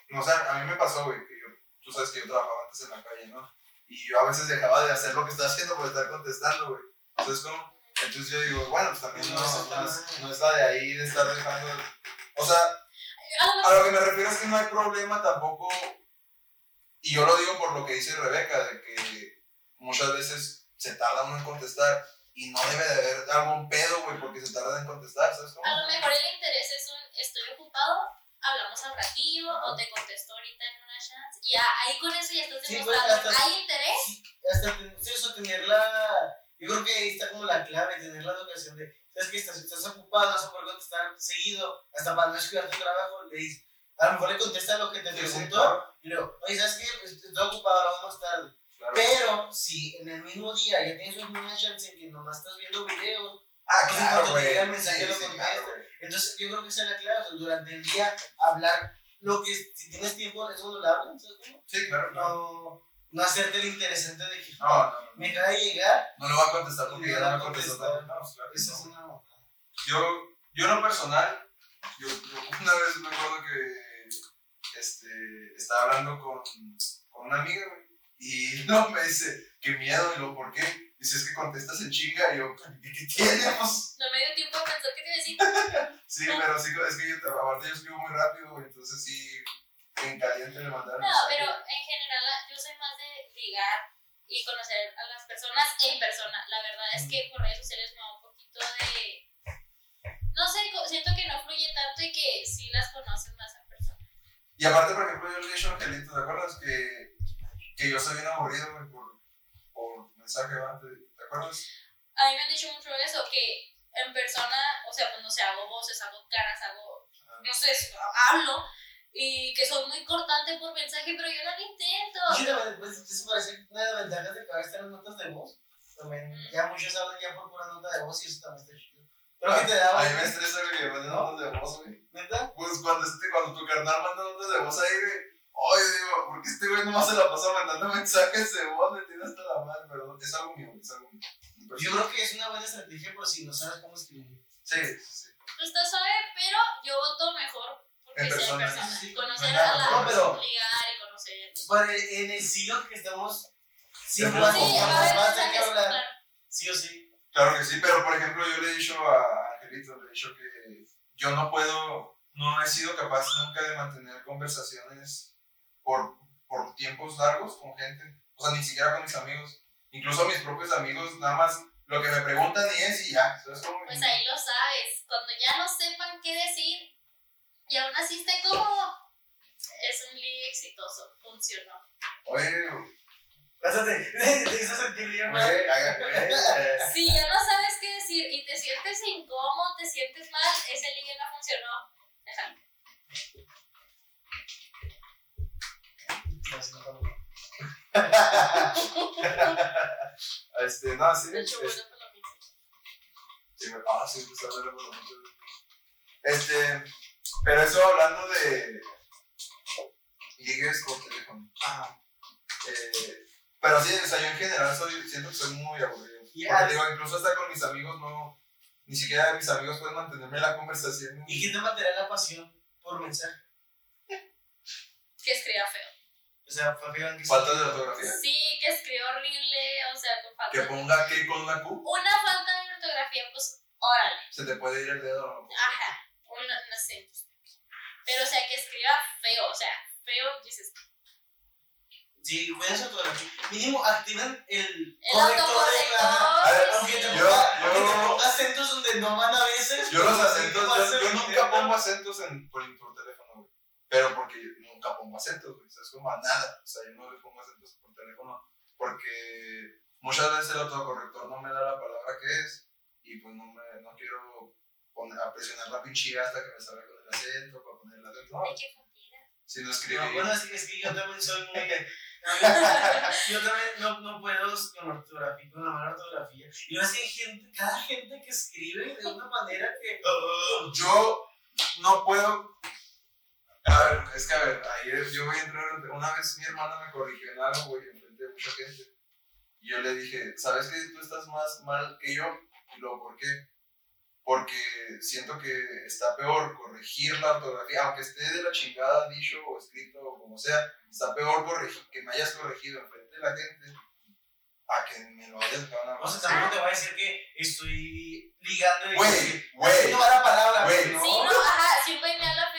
no sé, a mí me pasó, güey, que yo, tú sabes que yo trabajaba antes en la calle, ¿no? Y yo a veces dejaba de hacer lo que estaba haciendo por estar contestando, güey. Entonces, ¿cómo? Entonces yo digo, bueno, pues también no, no, es, no es la de ahí de estar dejando. O sea, Ah, a lo que me refiero es que no hay problema tampoco, y yo lo digo por lo que dice Rebeca, de que muchas veces se tarda uno en contestar y no debe de haber algún pedo, güey, porque se tarda en contestar, ¿sabes cómo? A lo mejor el interés es un estoy ocupado, hablamos al ratillo Ajá. o te contesto ahorita en una chance. Y ahí con eso ya estás Sí, pues, demostrando, hasta- ¿hay interés? Hasta ten- sí, eso, tener la. Yo creo que ahí está como la clave, tener la educación de. ¿Sabes qué? Estás, estás ocupado, vas a poder contestar seguido, hasta para no descuidar tu trabajo. Le dices, a lo mejor le contesta lo que te Sí, sí, preguntó y luego, oye, ¿sabes qué? Pues, Estoy ocupado, lo vamos más tarde. Claro. Pero si en el mismo día ya tienes una chance en que nomás estás viendo videos, Ah, pues, claro, cuando te llega el mensaje Sí, lo sí, claro, entonces yo creo que esa es la clave. durante el día, hablar lo que, si tienes tiempo, es cuando lo hablas. ¿sabes cómo? Sí, claro, claro. No, no hacerte el interesante de que No, no, me acaba de llegar. No lo va a contestar porque ya no me contestó. contestar. No, claro Esa es una. Yo, yo en lo personal, yo, yo una vez me acuerdo que este, estaba hablando con, con una amiga, güey, y no me dice, qué miedo, y luego, ¿por qué? Dice, es que contestas en chinga, y yo, ¿y qué tiene? Pues, No me dio tiempo a pensar qué te iba a decir. sí, pero sí, es que yo, aparte yo escribo muy rápido, entonces sí, en caliente le mandaron No, pero en general yo soy más de ligar y conocer a las personas en persona. La verdad es que por redes sociales me da un poquito de... No sé, siento que no fluye tanto y que sí las conoces más en persona. Y aparte, por ejemplo, yo le he a Angelito, ¿te acuerdas? Que, que yo soy bien aburrido, güey, por, por mensaje, ¿verdad? ¿Te, te acuerdas? A mí me han dicho mucho eso, que en persona, o sea, pues no sé, hago voces, hago caras, hago, no sé, hablo y que soy muy cortante por mensaje, pero yo no lo intento. Sí, también, pues, eso parece una de las ventajas de que ahora están las notas de voz. También, Mm. ya muchos hablan ya por pura nota de voz y eso también está chido. Creo que te daba. A mí me estresa güey, que me manden notas de voz, güey. ¿Neta? Pues cuando, este, cuando tu carnal manda notas de voz ahí, güey. Oye, digo, ¿por qué este güey nomás se la pasa mandando mensajes de voz? Me tiene hasta la madre, perdón. Es algo mío, es algo mío. Yo creo que es una buena estrategia por si no sabes cómo escribir. Sí, sí, sí. Pues está suave, pero yo voto mejor porque En persona, persona. sí. Conocer Bueno, a la no, pero- ligar y conocer. Para en el siglo que estamos, siempre Sí, tener que hablar. claro. Sí o sí. Claro que sí, pero por ejemplo, yo le he dicho a Angelito, le he dicho que yo no puedo, no he sido capaz nunca de mantener conversaciones por, por tiempos largos con gente, o sea, ni siquiera con mis amigos, incluso mis propios amigos, nada más lo que me preguntan y es y ya. Pues ahí lo sabes. Cuando ya no sepan qué decir y aún así esté cómodo, es un ligue exitoso. Funcionó. Oye, Pásate, te hizo sentir bien, Si ya no sabes qué decir y te sientes incómodo, te sientes mal, ese ligue no funcionó. Déjalo. este, no, sí, De hecho, es- bueno, por lo mismo. sí, ah, sí, pues a ver, bueno, mucho. Este, pero eso hablando de ligues por teléfono. Ajá. Eh, pero sí, o sea, yo en general soy, siento que soy muy aburrido. Porque digo, incluso hasta con mis amigos no, ni siquiera mis amigos pueden mantenerme la conversación. ¿Y quién te mantiene la pasión por mensaje? Que escriba feo. O sea, fue feo en que Falta de ortografía. Sí, que escriba horrible, o sea, con falta Que ponga que con la Q Una falta de ortografía, pues, órale. se te puede ir el dedo. ¿no? Ajá. Una, no sé. Pero, o sea, que escriba feo, o sea, feo, dices. Sí, cuiden su ortografía. Mínimo activen el El corrector de ajá. A ver. Aunque te ponga, acentos donde no van a veces. Yo los acentos, yo, hacer yo un nunca pongo acentos en, por, por teléfono. Pero porque yo nunca pongo acentos, güey. O sea, es como a nada. O sea, yo no le pongo acentos por teléfono porque muchas veces el autocorrector no me da la palabra que es y pues no, me, no quiero poner, a presionar la pinche hasta que me salga con el acento para poner el acento. No, Ay, qué mentira. si no escribí. No, bueno, es que, es que yo también soy muy. yo también no, no puedo con ortografía, con la mala ortografía. Y no sé, hay gente, cada gente que escribe de una manera que. Yo no puedo. A ver, es que a ver, ayer yo voy a entrar. Una vez mi hermana me corrigió en algo, güey, enfrente de mucha gente. Y yo le dije, ¿sabes que tú estás más mal que yo? Y luego, ¿por qué? Porque siento que está peor corregir la ortografía, aunque esté de la chingada dicho o escrito o como sea, está peor corregir, que me hayas corregido enfrente de la gente a que me lo hayas dejado nada O sea, también te voy a decir que estoy ligando y. Güey, güey, No va la palabra, Güey. Sí, no, ajá, güey me pues yo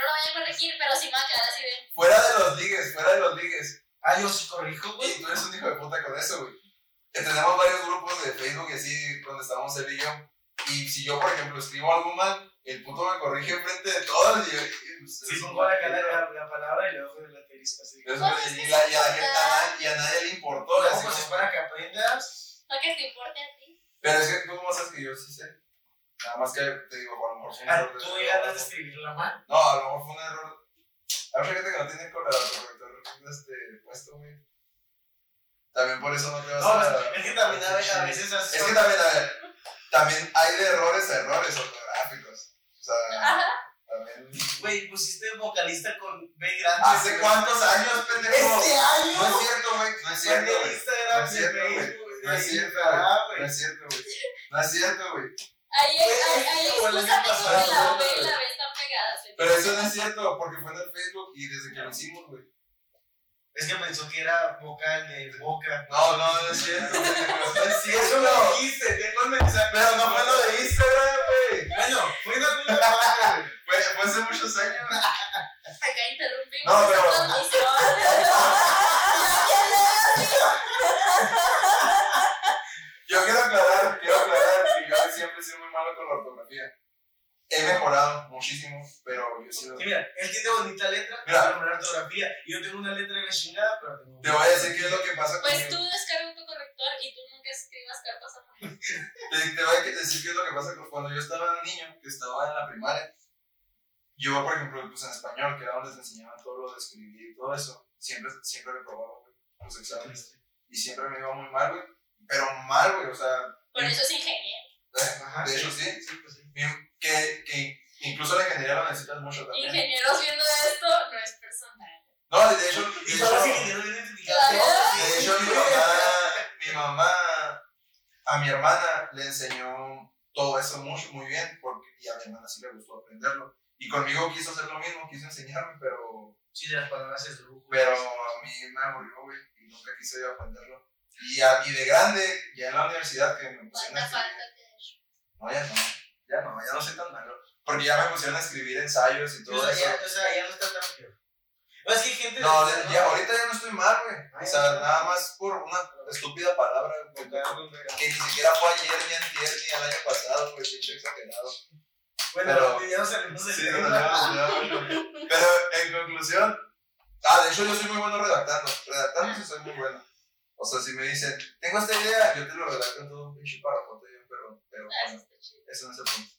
no lo voy a corregir, pero si me va a quedar así de. fuera de los ligues, fuera de los ligues. Ah, yo sí corrijo, güey. Y tú eres un hijo de puta con eso, güey. Tenemos varios grupos de Facebook y así, donde estamos él y yo. Y si yo, por ejemplo, escribo algo mal, el puto me corrige enfrente de todos. Y yo, y, pues, Sí, es pongo un la, la, la palabra y luego con el asterisco así. Eso, Pues es y, la, sí y a la gente, y a nadie le importó. Luego, así es como- para que aprendas. No que te importe a ti. Pero es que tú cómo sabes que yo sí sé. Nada más que te digo, a lo mejor fue un Ah, error. de- Tú ganas de escribirla mal. No, a lo mejor fue un error. Hay mucha gente que no tiene corrector este, puesto, güey. También por eso no te vas No, a. pues, es que también a veces, a veces haces. Es que también, a ver, también hay de errores a errores ortográficos. O sea, Ajá. también. Güey, pusiste vocalista con B grande. ¿Hace güey. cuántos años, pendejo? ¡Este año! No es cierto, güey. No es cierto, No es cierto, de güey. Facebook, No No es cierto, güey. No es cierto, güey. Ahí, que la B y la B están pegadas. Pero eso no es cierto, porque fue en el Facebook y desde que lo hicimos, güey. Es que pensó que era vocal de boca. No, no, no es cierto. Sí, eso lo dijiste, tengo el mensaje. Pero no fue lo de Instagram, güey. Bueno, fue una puta madre, güey. Fue, hace muchos años. Acá interrumpimos No, pero-. Yo quiero aclarar, quiero aclarar siempre he sido muy malo con la ortografía. He mejorado muchísimo, pero yo he sido... Sí, mira, él tiene bonita letra, Mira. pero buena ortografía. Y yo tengo una letra de la chingada, pero tengo. Te voy a decir qué es lo que pasa Pues conmigo. tú descargas tu corrector y tú nunca escribas cartas a mano. Te, te voy a decir qué es lo que pasa con- cuando yo estaba niño, que estaba en la primaria. Yo, por ejemplo, pues en español, que era donde les enseñaban todo lo de escribir y todo eso, siempre, siempre reprobaba, güey, los exámenes. Y siempre me iba muy mal, güey. Pero mal, güey, o sea, Por eso es ingeniero. Ajá, de sí. hecho sí. Sí, pues sí. Que, que incluso la ingeniería lo necesitas mucho también. Ingenieros viendo esto no es personal. No, de hecho, de hecho, de hecho mi mamá, mi mamá, a mi hermana le enseñó todo eso mucho, muy bien, porque, y a mi hermana sí le gustó aprenderlo. Y conmigo quiso hacer lo mismo, quiso enseñarme, pero, Sí, de las palabras es lujo. pero a mí me aburrió, güey, y nunca quise aprenderlo. Y, a- y de grande, ya en la universidad, que me a ¿Cuánta falta? No, ya no, ya no, ya no soy tan malo. Porque ya me pusieron a escribir ensayos y O todo sea, eso. ya, o sea, ya no está tan. No, es que hay gente. No, de- de- ya, ahorita ya no estoy mal, güey. O sea, nada más por una estúpida palabra, güey, que ni siquiera fue ayer, ni antier, ni el año pasado, güey, pinche exagerado. Bueno, Pero- ya no salimos del Sí, no, güey. Pero en conclusión, ah, de hecho yo soy muy bueno redactando. Redactando sí soy muy bueno. O sea, si me dicen, tengo esta idea, yo te lo redacto en todo un pinche párrafo, pero, Ah, eso bueno, está chido. ese no es el punto.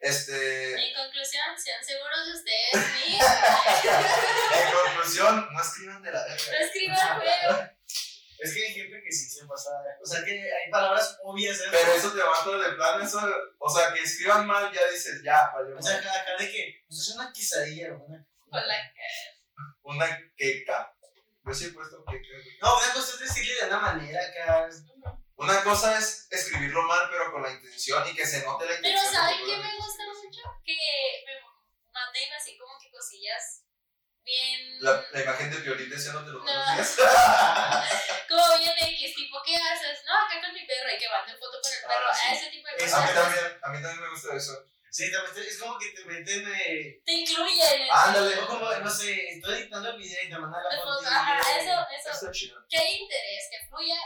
Este, En conclusión, sean seguros de ustedes mismos. en conclusión, no escriban de la No verga. escriban feo. Es que hay gente que sí se pasa. O sea, que hay palabras obvias. ¿eh? Pero eso te va todo de plan, eso, o sea, que escriban mal, ya dices, ya, vale. O sea, acá, acá de que, pues es una quesadilla, hermana. Con la Una queca. Yo sí he puesto queca. No, una cosa es decirle de una manera acá. Una cosa es escribirlo mal, pero con la intención y que se note la Pero intención. ¿saben de qué lo me gusta mucho? Que me manden así como que cosillas bien... La, la imagen de violín deseándote los buenos No. días. Como bien X, tipo, ¿qué haces? No, acá con mi perro y que manden foto con el perro. Ah, sí. a ese tipo de Eso, A mí cosas. también, a mí también me gusta eso. Sí, también te- es como que te meten. Eh, Te incluyen. Ándale. o como, no sé, estoy editando el video y te mandan la foto. Ajá, eso, eso. Está chido. Que hay interés, que fluya.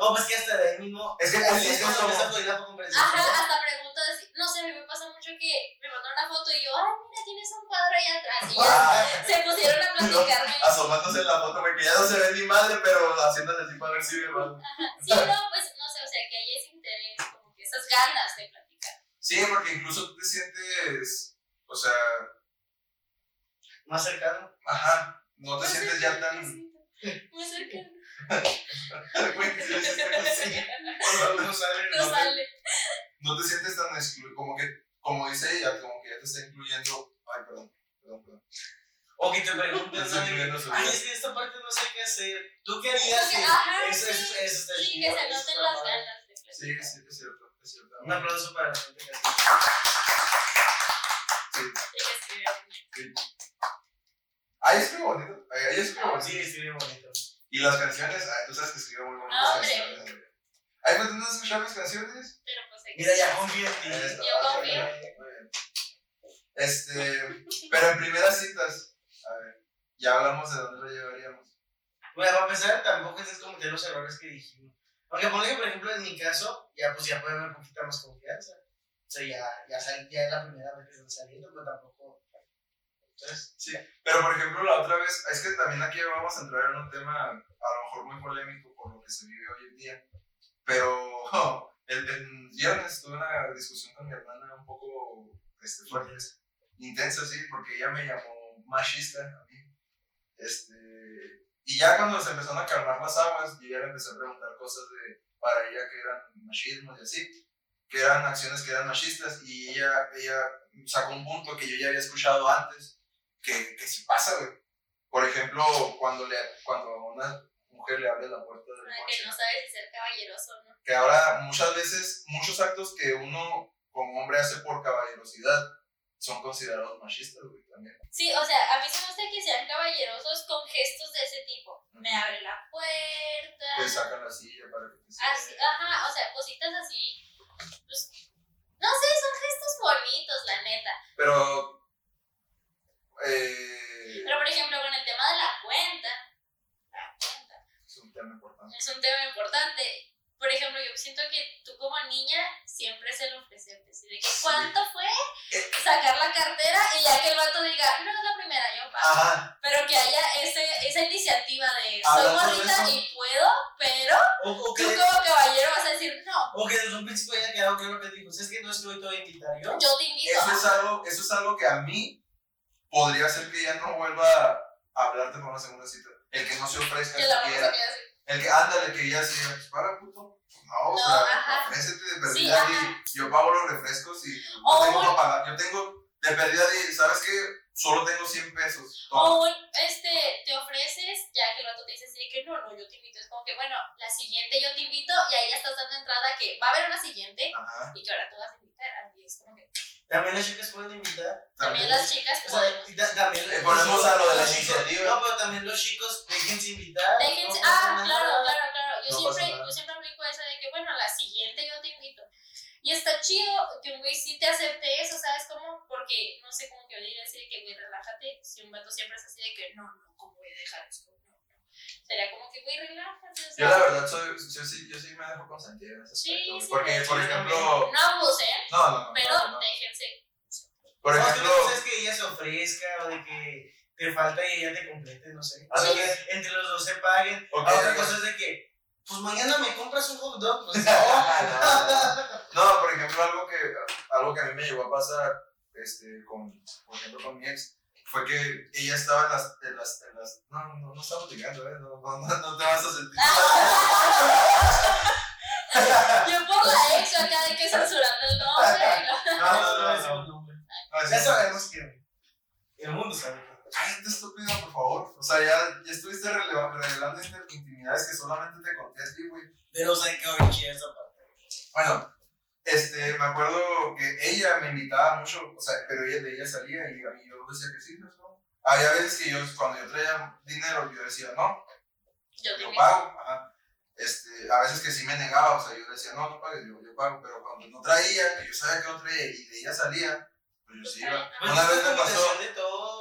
No, pues que hasta de ahí mismo. Es que así es es cuando como- empieza a conversación. Ajá, hasta preguntas, no sé, a mí me pasa mucho que me mandan una foto y yo, ay, mira, tienes un cuadro ahí atrás. Y ya Ah, se pusieron a platicarme. asomándose en la foto, porque ya no se ve ni madre, pero haciéndole así para ver si ve mal. Sí, no, pues no sé, o sea, que hay ese interés, como que esas ganas de platicar. Sí, porque incluso tú te sientes, o sea, Más cercano. ajá, no te sientes ya tan. Muy cercano. Güey, si No sale. No sale. no te sientes tan excluido, como que, como dice ella, como que ya te está incluyendo. Ay, perdón, perdón, perdón. O que te pregunten, Ay, es que esta parte no sé qué hacer. ¿Tú qué harías? Ajá, eso, sí, eso, eso está Sí, que se noten las ganas de Sí, sí, es cierto, es cierto. Un aplauso para la gente que. Sí. Ahí escribe bonito, ahí escribe bonito. Sí, escribe bonito. Y las canciones, ah, tú sabes que escribe muy bonito. Ah, hombre. Ay, pues no has escuchado mis canciones. Pero pues hay que- Mira, ya confío en ti. Yo confío. Muy bien. Este, pero en primeras citas, a ver, ya hablamos de dónde lo llevaríamos. Bueno, para empezar, tampoco es cometer los errores que dijimos. Aunque ponle que, por ejemplo, en mi caso, ya pues ya puede haber un poquito más confianza. O sea, ya, ya, sal- ya es la primera vez que están saliendo, pero tampoco. ¿Sabes? Pero por ejemplo, la otra vez, es que también aquí vamos a entrar en un tema a lo mejor muy polémico por lo que se vive hoy en día. Pero el, el viernes tuve una discusión con mi hermana un poco este, fuerte, intensa, sí, porque ella me llamó machista a mí. Este, y ya cuando se empezaron a calmar las aguas, yo ya le empecé a preguntar cosas de, para ella que eran machismos y así, que eran acciones que eran machistas, y ella, ella sacó un punto que yo ya había escuchado antes, que, que sí pasa, güey. Por ejemplo, cuando, le, cuando a una mujer le abre la puerta del Ay, coche que no sabes si ser caballeroso no. que ahora muchas veces, muchos actos que uno como hombre hace por caballerosidad son considerados machistas, güey, también. Sí, o sea, a mí se me gusta que sean caballerosos con gestos de ese tipo. Me abre la puerta. Te sacan la silla para que te Así, ajá, o sea, cositas así. Pues, no sé, son gestos bonitos, la neta. Pero, eh, Pero, por ejemplo, con el tema de la cuenta, la cuenta es un tema importante. es un tema importante. Por ejemplo, yo siento que tú como niña siempre es el ofrecerte. ¿sí? De que Sí. cuánto fue sacar la cartera y ya que el vato diga, no es la primera, yo pago. Ajá. Pero que haya ese, esa iniciativa de soy bonita y puedo, pero O, tú como caballero vas a decir, no, o que desde un principio haya quedado claro que dijo, es que no estoy, te voy a invitar yo. yo te invito. Eso es, algo, eso es algo que a mí podría ser que ya no vuelva a hablarte por una segunda cita. El que no se ofrezca siquiera. El que, ándale, que ya sí, pues para puto. No, o No, sea, ajá. ofrécete de Sí, perdida ajá. y yo pago los refrescos y O no tengo para pagar. Yo tengo de perdida de, ¿sabes qué? Solo tengo 100 pesos. O un, este, te ofreces, ya que el vato te dice así que no, no, yo te invito. Es como que, bueno, la siguiente yo te invito y ahí ya estás dando entrada que va a haber una siguiente Ajá. y que ahora tú vas a invitar. Y es como que También las chicas pueden invitar. también las chicas ta- también. Le ponemos a lo de la iniciativa. No, pero también los chicos, déjense invitar. Déjense, ah, claro, claro, claro. Yo No siempre, yo siempre aplico esa de que, bueno, la siguiente yo te invito. Y está chido que un güey sí te acepte eso, ¿sabes cómo? Porque no sé cómo que yo diría así de que, güey, relájate. Si un vato siempre es así de que, no, no, ¿cómo voy a dejar esto? No, no. Sería como que, güey, relájate. O sea, Yo la verdad soy, yo sí, yo sí me dejo consentir en ese Sí, aspecto. sí, porque, sí, por ejemplo, no abusen, no, no, no, pero no, no. déjense. Por No, ejemplo, una cosa es que ella se ofrezca o de que te falta y ella te complete, no sé. O sea, Sí. que entre los dos se paguen. Ok, Ah, otra cosa es de que, pues mañana me compras un hot dog. Pues no, no. no, no, por ejemplo, algo que, algo que a mí me llegó a pasar, este, con, por ejemplo, con mi ex, fue que ella estaba en las, en las, en las no, no, no estamos ligando, eh, no, no, no, no te vas a sentir. Yo por la ex, acá de que censurando el nombre. No, no, no, no. no. No, Ya sabemos que el mundo sabe. Cállate, estúpido, por favor. O sea, ya, ya estuviste revelando intimidades que solamente te conté a ti, güey. Pero, o sea, que ahorita esa parte. Bueno, este, me acuerdo que ella me invitaba mucho, o sea, pero ella de ella salía y a mí yo decía que sí, pues, no. Había veces que yo, cuando yo traía dinero, yo decía, no, Yo pago, ajá. Este, a veces que sí me negaba, o sea, yo decía, no, no pagues, yo, yo pago, pero cuando no traía, que yo sabía que no traía y de ella salía, pues yo sí iba. Pues Una vez me pasó,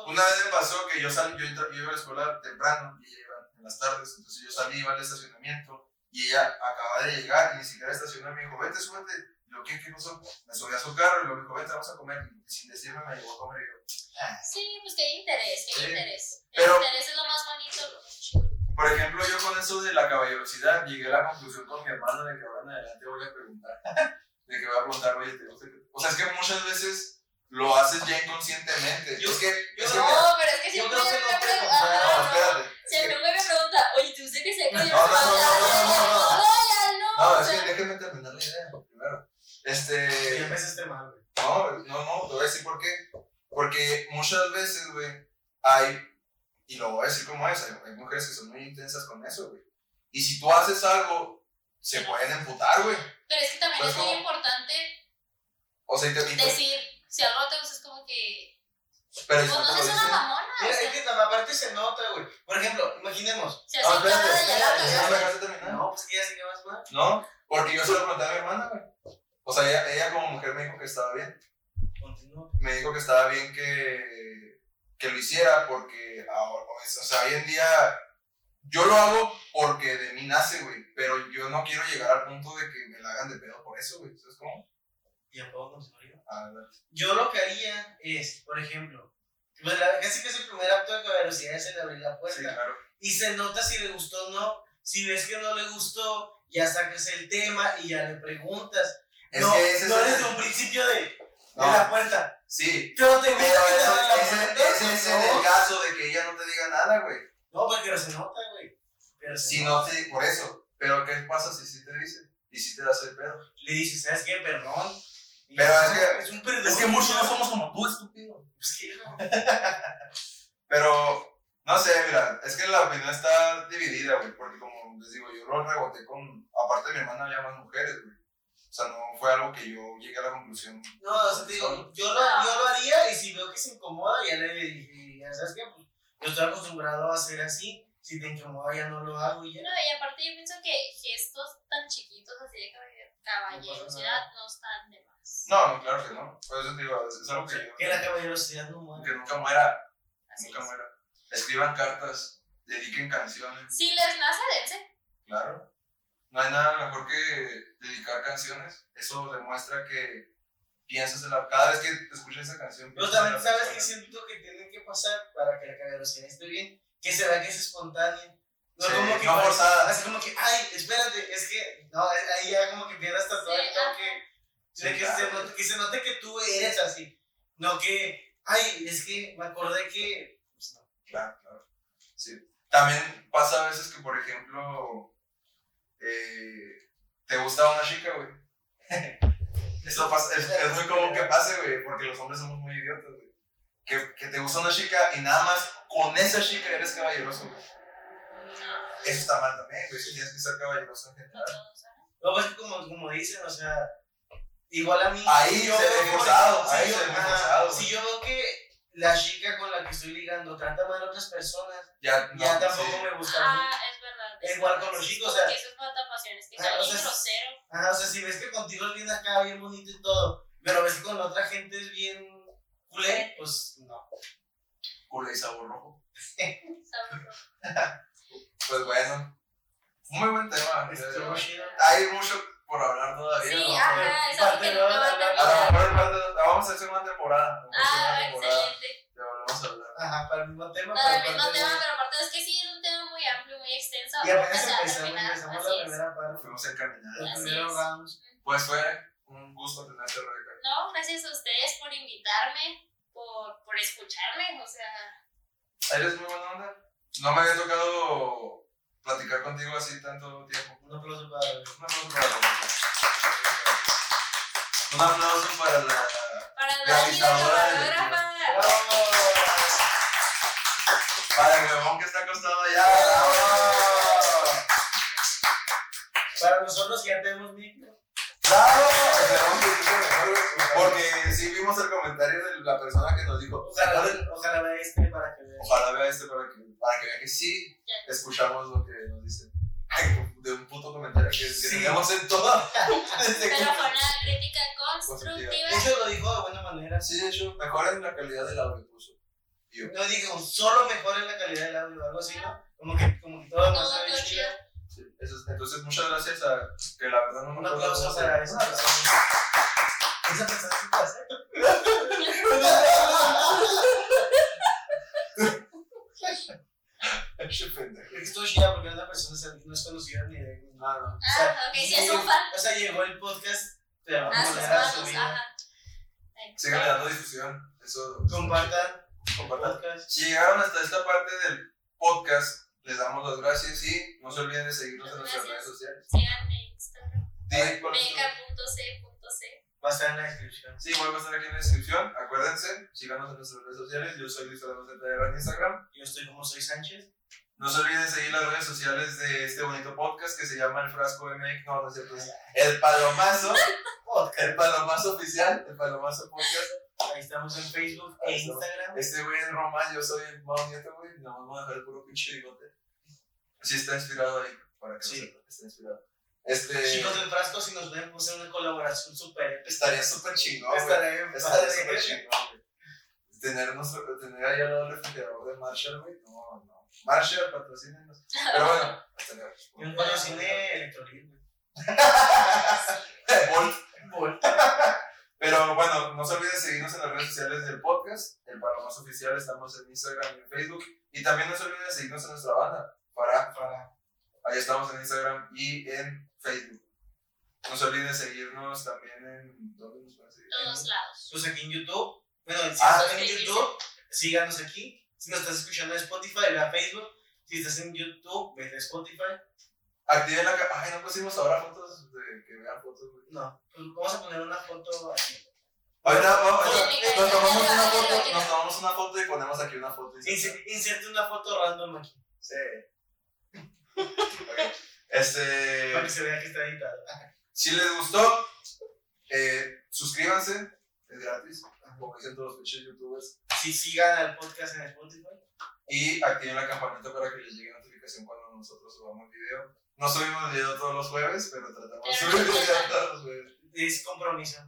una vez me pasó que yo salí, yo, entra- yo iba a la escuela temprano y ella iba en las tardes, entonces yo salí, iba al estacionamiento y ella acababa de llegar y ni siquiera estacionó y me dijo, vete, súbete. Y yo, ¿qué, qué pasó? Me subí a su carro y luego me dijo, vete, vamos a comer. Y sin decirme me llevó a comer y yo, "Ah". Sí, pues que hay interés, que hay Sí. interés. Pero- el interés es lo más bonito. lo. Por ejemplo, yo con eso de la caballerosidad llegué a la conclusión con mi hermano de que ahora en adelante voy a preguntar. De que voy a preguntar, oye, ¿te gusta que-?" O sea, es que muchas veces lo haces ya inconscientemente. Yo- es que, yo es que, no- pero es que siempre me no pregunta. preguntar. no, espérate. es Siempre que- me pregunta, oye, ¿te gusta que con No, no, no, no, no, no, no. ya no. No, o es sea, que déjenme terminar la idea primero. Ya Este. empezaste mal, güey. No, no, no, te voy a decir por qué. Porque muchas veces, güey, hay. Y lo voy a decir como es: hay, hay mujeres que son muy intensas con eso, güey. Y si tú haces algo, se pueden emputar, güey. Pero es que también Pues es muy como- importante O sea, y te, y te- decir, si algo no te gusta es como que, pero pues si no no seas una mamona. o Mira, sea, es que aparte se nota, güey. Por ejemplo, imaginemos. se No, hace espérate, de ya la ¿ya? No, pues que ya sé que vas mal. No, porque yo se lo pregunté a mi hermana, güey. O sea, ella, ella como mujer me dijo que estaba bien. Continúa. me dijo que estaba bien que, que lo hiciera porque ahora, o sea, hoy en día yo lo hago porque de mí nace, güey, pero yo no quiero llegar al punto de que me la hagan de pedo por eso, güey, ¿sabes cómo? ¿Ya puedo continuar yo? A ver. Yo lo que haría es, por ejemplo, pues la, casi que es el primer acto de caballerosidad es el abrir la puerta. Sí, claro. Y se nota si le gustó o no. Si ves que no le gustó, ya sacas el tema y ya le preguntas. Es no, que ese no es desde un principio de, de No. la puerta. Sí, Pero te pero te eso- la ese, es en no, el caso de que ella no te diga nada, güey. no, porque se nota, güey. Pero Si no, sí, por eso. Pero ¿qué pasa si sí te dice? Y si te das el pedo. Le dices, ¿sabes qué? Perdón. Y Pero es que- Es un perdón. Es que muchos no somos como tú, estúpido. Pues que no. Pero, no sé, mira, es que la opinión está dividida, güey, porque como les digo, yo lo reboté con, aparte de mi hermana, había más mujeres, güey. O sea, no fue algo que yo llegué a la conclusión. No, o sea, te digo, yo lo, yo lo haría y si veo que se incomoda, ya le dije, ya sabes qué, pues yo estoy acostumbrado a hacer así. Si te incomoda, ya no lo hago y ya. No, y aparte yo pienso que gestos tan chiquitos así de caballer- caballerosidad no están de más. No, no, claro que no. Por eso te digo, es, algo que yo. Que la caballerosidad no muere. Que nunca muera, Así nunca es. muera. Escriban cartas, dediquen canciones, Si les nace, dense. claro. No hay nada mejor que dedicar canciones. Eso demuestra que piensas en la. Cada vez que escuchas esa canción. Pero también la sabes que siento que tiene que pasar para que la caballerosidad esté bien, que se vea que es espontánea. No Sí, como que no forzada. Así como que, ay, espérate, es que, no, ahí ya como que pierdas hasta todo el toque. Sí, de que, claro. se note, que se note que tú eres así. No que, ay, es que me acordé que. Pues no. Claro, claro. Sí. También pasa a veces que, por ejemplo, eh, te gusta una chica, güey. Eso pasa, es, es muy común que pase, güey, porque los hombres somos muy idiotas, güey. Que, que te gusta una chica y nada más con esa chica eres caballeroso, güey. Eso está mal también, güey. Eso tienes que ser caballeroso en No general. No, pues como, como dicen, o sea, igual a mí. Ahí si yo se ve que, forzado, ejemplo, ahí si se yo- ve forzado. Si yo veo que la chica con la que estoy ligando trata mal a otras personas, Ya, ya no, tampoco sí. me gusta a mí. Ah, es. Es igual con los chicos, o sea- que eso es matapasiones, que Ah, sea o bien sea, grosero. Ajá, o sea, si ves que contigo es bien acá, bien bonito y todo, pero ves que con la otra gente es bien culé, pues no. Culo y sabor rojo. ¿sabes? Pues bueno, muy buen tema. Hay mucho por hablar todavía. Sí, ¿no? ajá, es algo que Parte nunca va a lo terminar. mejor falta- la vamos a hacer segunda temporada. Ah, excelente. Ya volvemos a hablar. Ajá, para el mismo tema. Para el pero mismo aparte tema, pero aparte es que sí, es un tema Y apenas a empezamos, terminar, empezamos la primera parte, Fuimos Así primeros es. rounds. Pues fue un gusto tenerte, Rebeca. No, gracias a ustedes por invitarme, por, por escucharme, o sea, Eres muy buena onda. No me había tocado platicar contigo así tanto tiempo. Un aplauso para. Un aplauso para la Un aplauso para la para la para el huevón que está acostado allá. ¡Bravo! Para nosotros que ya tenemos micro. Güey, Porque sí vimos el comentario de la persona que nos dijo. Ojalá, ojalá vea este para que vea. Ojalá vea este para que, para que vea que sí escuchamos lo que nos dicen. Ay, de un puto comentario que, que Sí. teníamos en toda. Desde Pero fue una crítica constructiva. De hecho, lo dijo de buena manera. Sí, de hecho, mejoren la calidad del audio, puso. No digo, solo mejor en la calidad del audio o algo así, ¿no? Como que, como que todo lo demás Todo, se ve todo chido. Sí, eso es- entonces, muchas gracias a que la verdad no me Un aplauso para esa persona. Esa persona sí puede hacer. Pinche pendejo. Es chida porque una persona no es conocida ni de. Ah, no. Ah, ok, si es un fan. O sea, llegó el podcast de la A sus manera de su vida. Sigan dando difusión. Eso. Compartan Compartan. Si llegaron hasta esta parte del podcast, les damos las gracias y no se olviden de seguirnos en nuestras redes sociales. Síganme en Instagram. Beca.c.c. Va a estar en la descripción. Sí, vuelvo a estar aquí en la descripción. Acuérdense, síganos en nuestras redes sociales. Yo soy Luis Centella en Instagram. Yo estoy como soy Sánchez. No se olviden seguir las redes sociales de este bonito podcast que se llama El Frasco MX. No, no es cierto. es El Palomazo. El Palomazo oficial. El Palomazo podcast. Ahí estamos en Facebook e. Instagram. Este güey en Roma, yo soy el Mau Nieto, güey. Nada más voy a dejar el puro pinche bigote. Sí, está inspirado ahí. Para que Sí. está inspirado. Este. Chicos del frasco, si nos ven, hacer una colaboración súper. Estaría súper chingón, güey. Estaría bien Estaría súper chingón, güey. Tener, nuestro, tener ahí al lado el refrigerador de Marshall, güey. No, no. Marshall, patrocínenos. Pero bueno, hasta luego. Y un patrocinio electrolit, güey. Volt. Pero bueno, no se olviden seguirnos en las redes sociales del podcast, el Palomazo Oficial, estamos en Instagram y en Facebook. Y también no se olviden de seguirnos en nuestra banda, para, Para. ahí estamos en Instagram y en Facebook. No se olviden de seguirnos también en... ¿Dónde nos pueden seguir? Todos lados. Pues aquí en YouTube. Bueno, si Ah, estás en YouTube, síganos aquí. Si nos estás escuchando en Spotify, ve a Facebook. Si estás en YouTube, ve a Spotify. Activen la... Ay, no pusimos ahora fotos de que vean fotos, güey. No, pues vamos a poner una foto aquí. Ahorita vamos, nos tomamos una foto, nos tomamos una foto y ponemos aquí una foto. Inserte una foto random aquí. Sí. Este... Para que se vea que está editado. Si les gustó, eh, suscríbanse, es gratis, como dicen todos los pinches youtubers, Si sigan al podcast en Spotify. y activen la campanita para que les llegue notificación cuando nosotros subamos video. No subimos video todos los jueves, pero tratamos de subir no video todos los jueves. Es compromiso.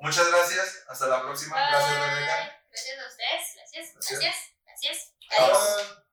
Muchas gracias, hasta la próxima, gracias Rebeca. Gracias a ustedes. Gracias. Gracias. Gracias. Gracias. Adiós. Adiós.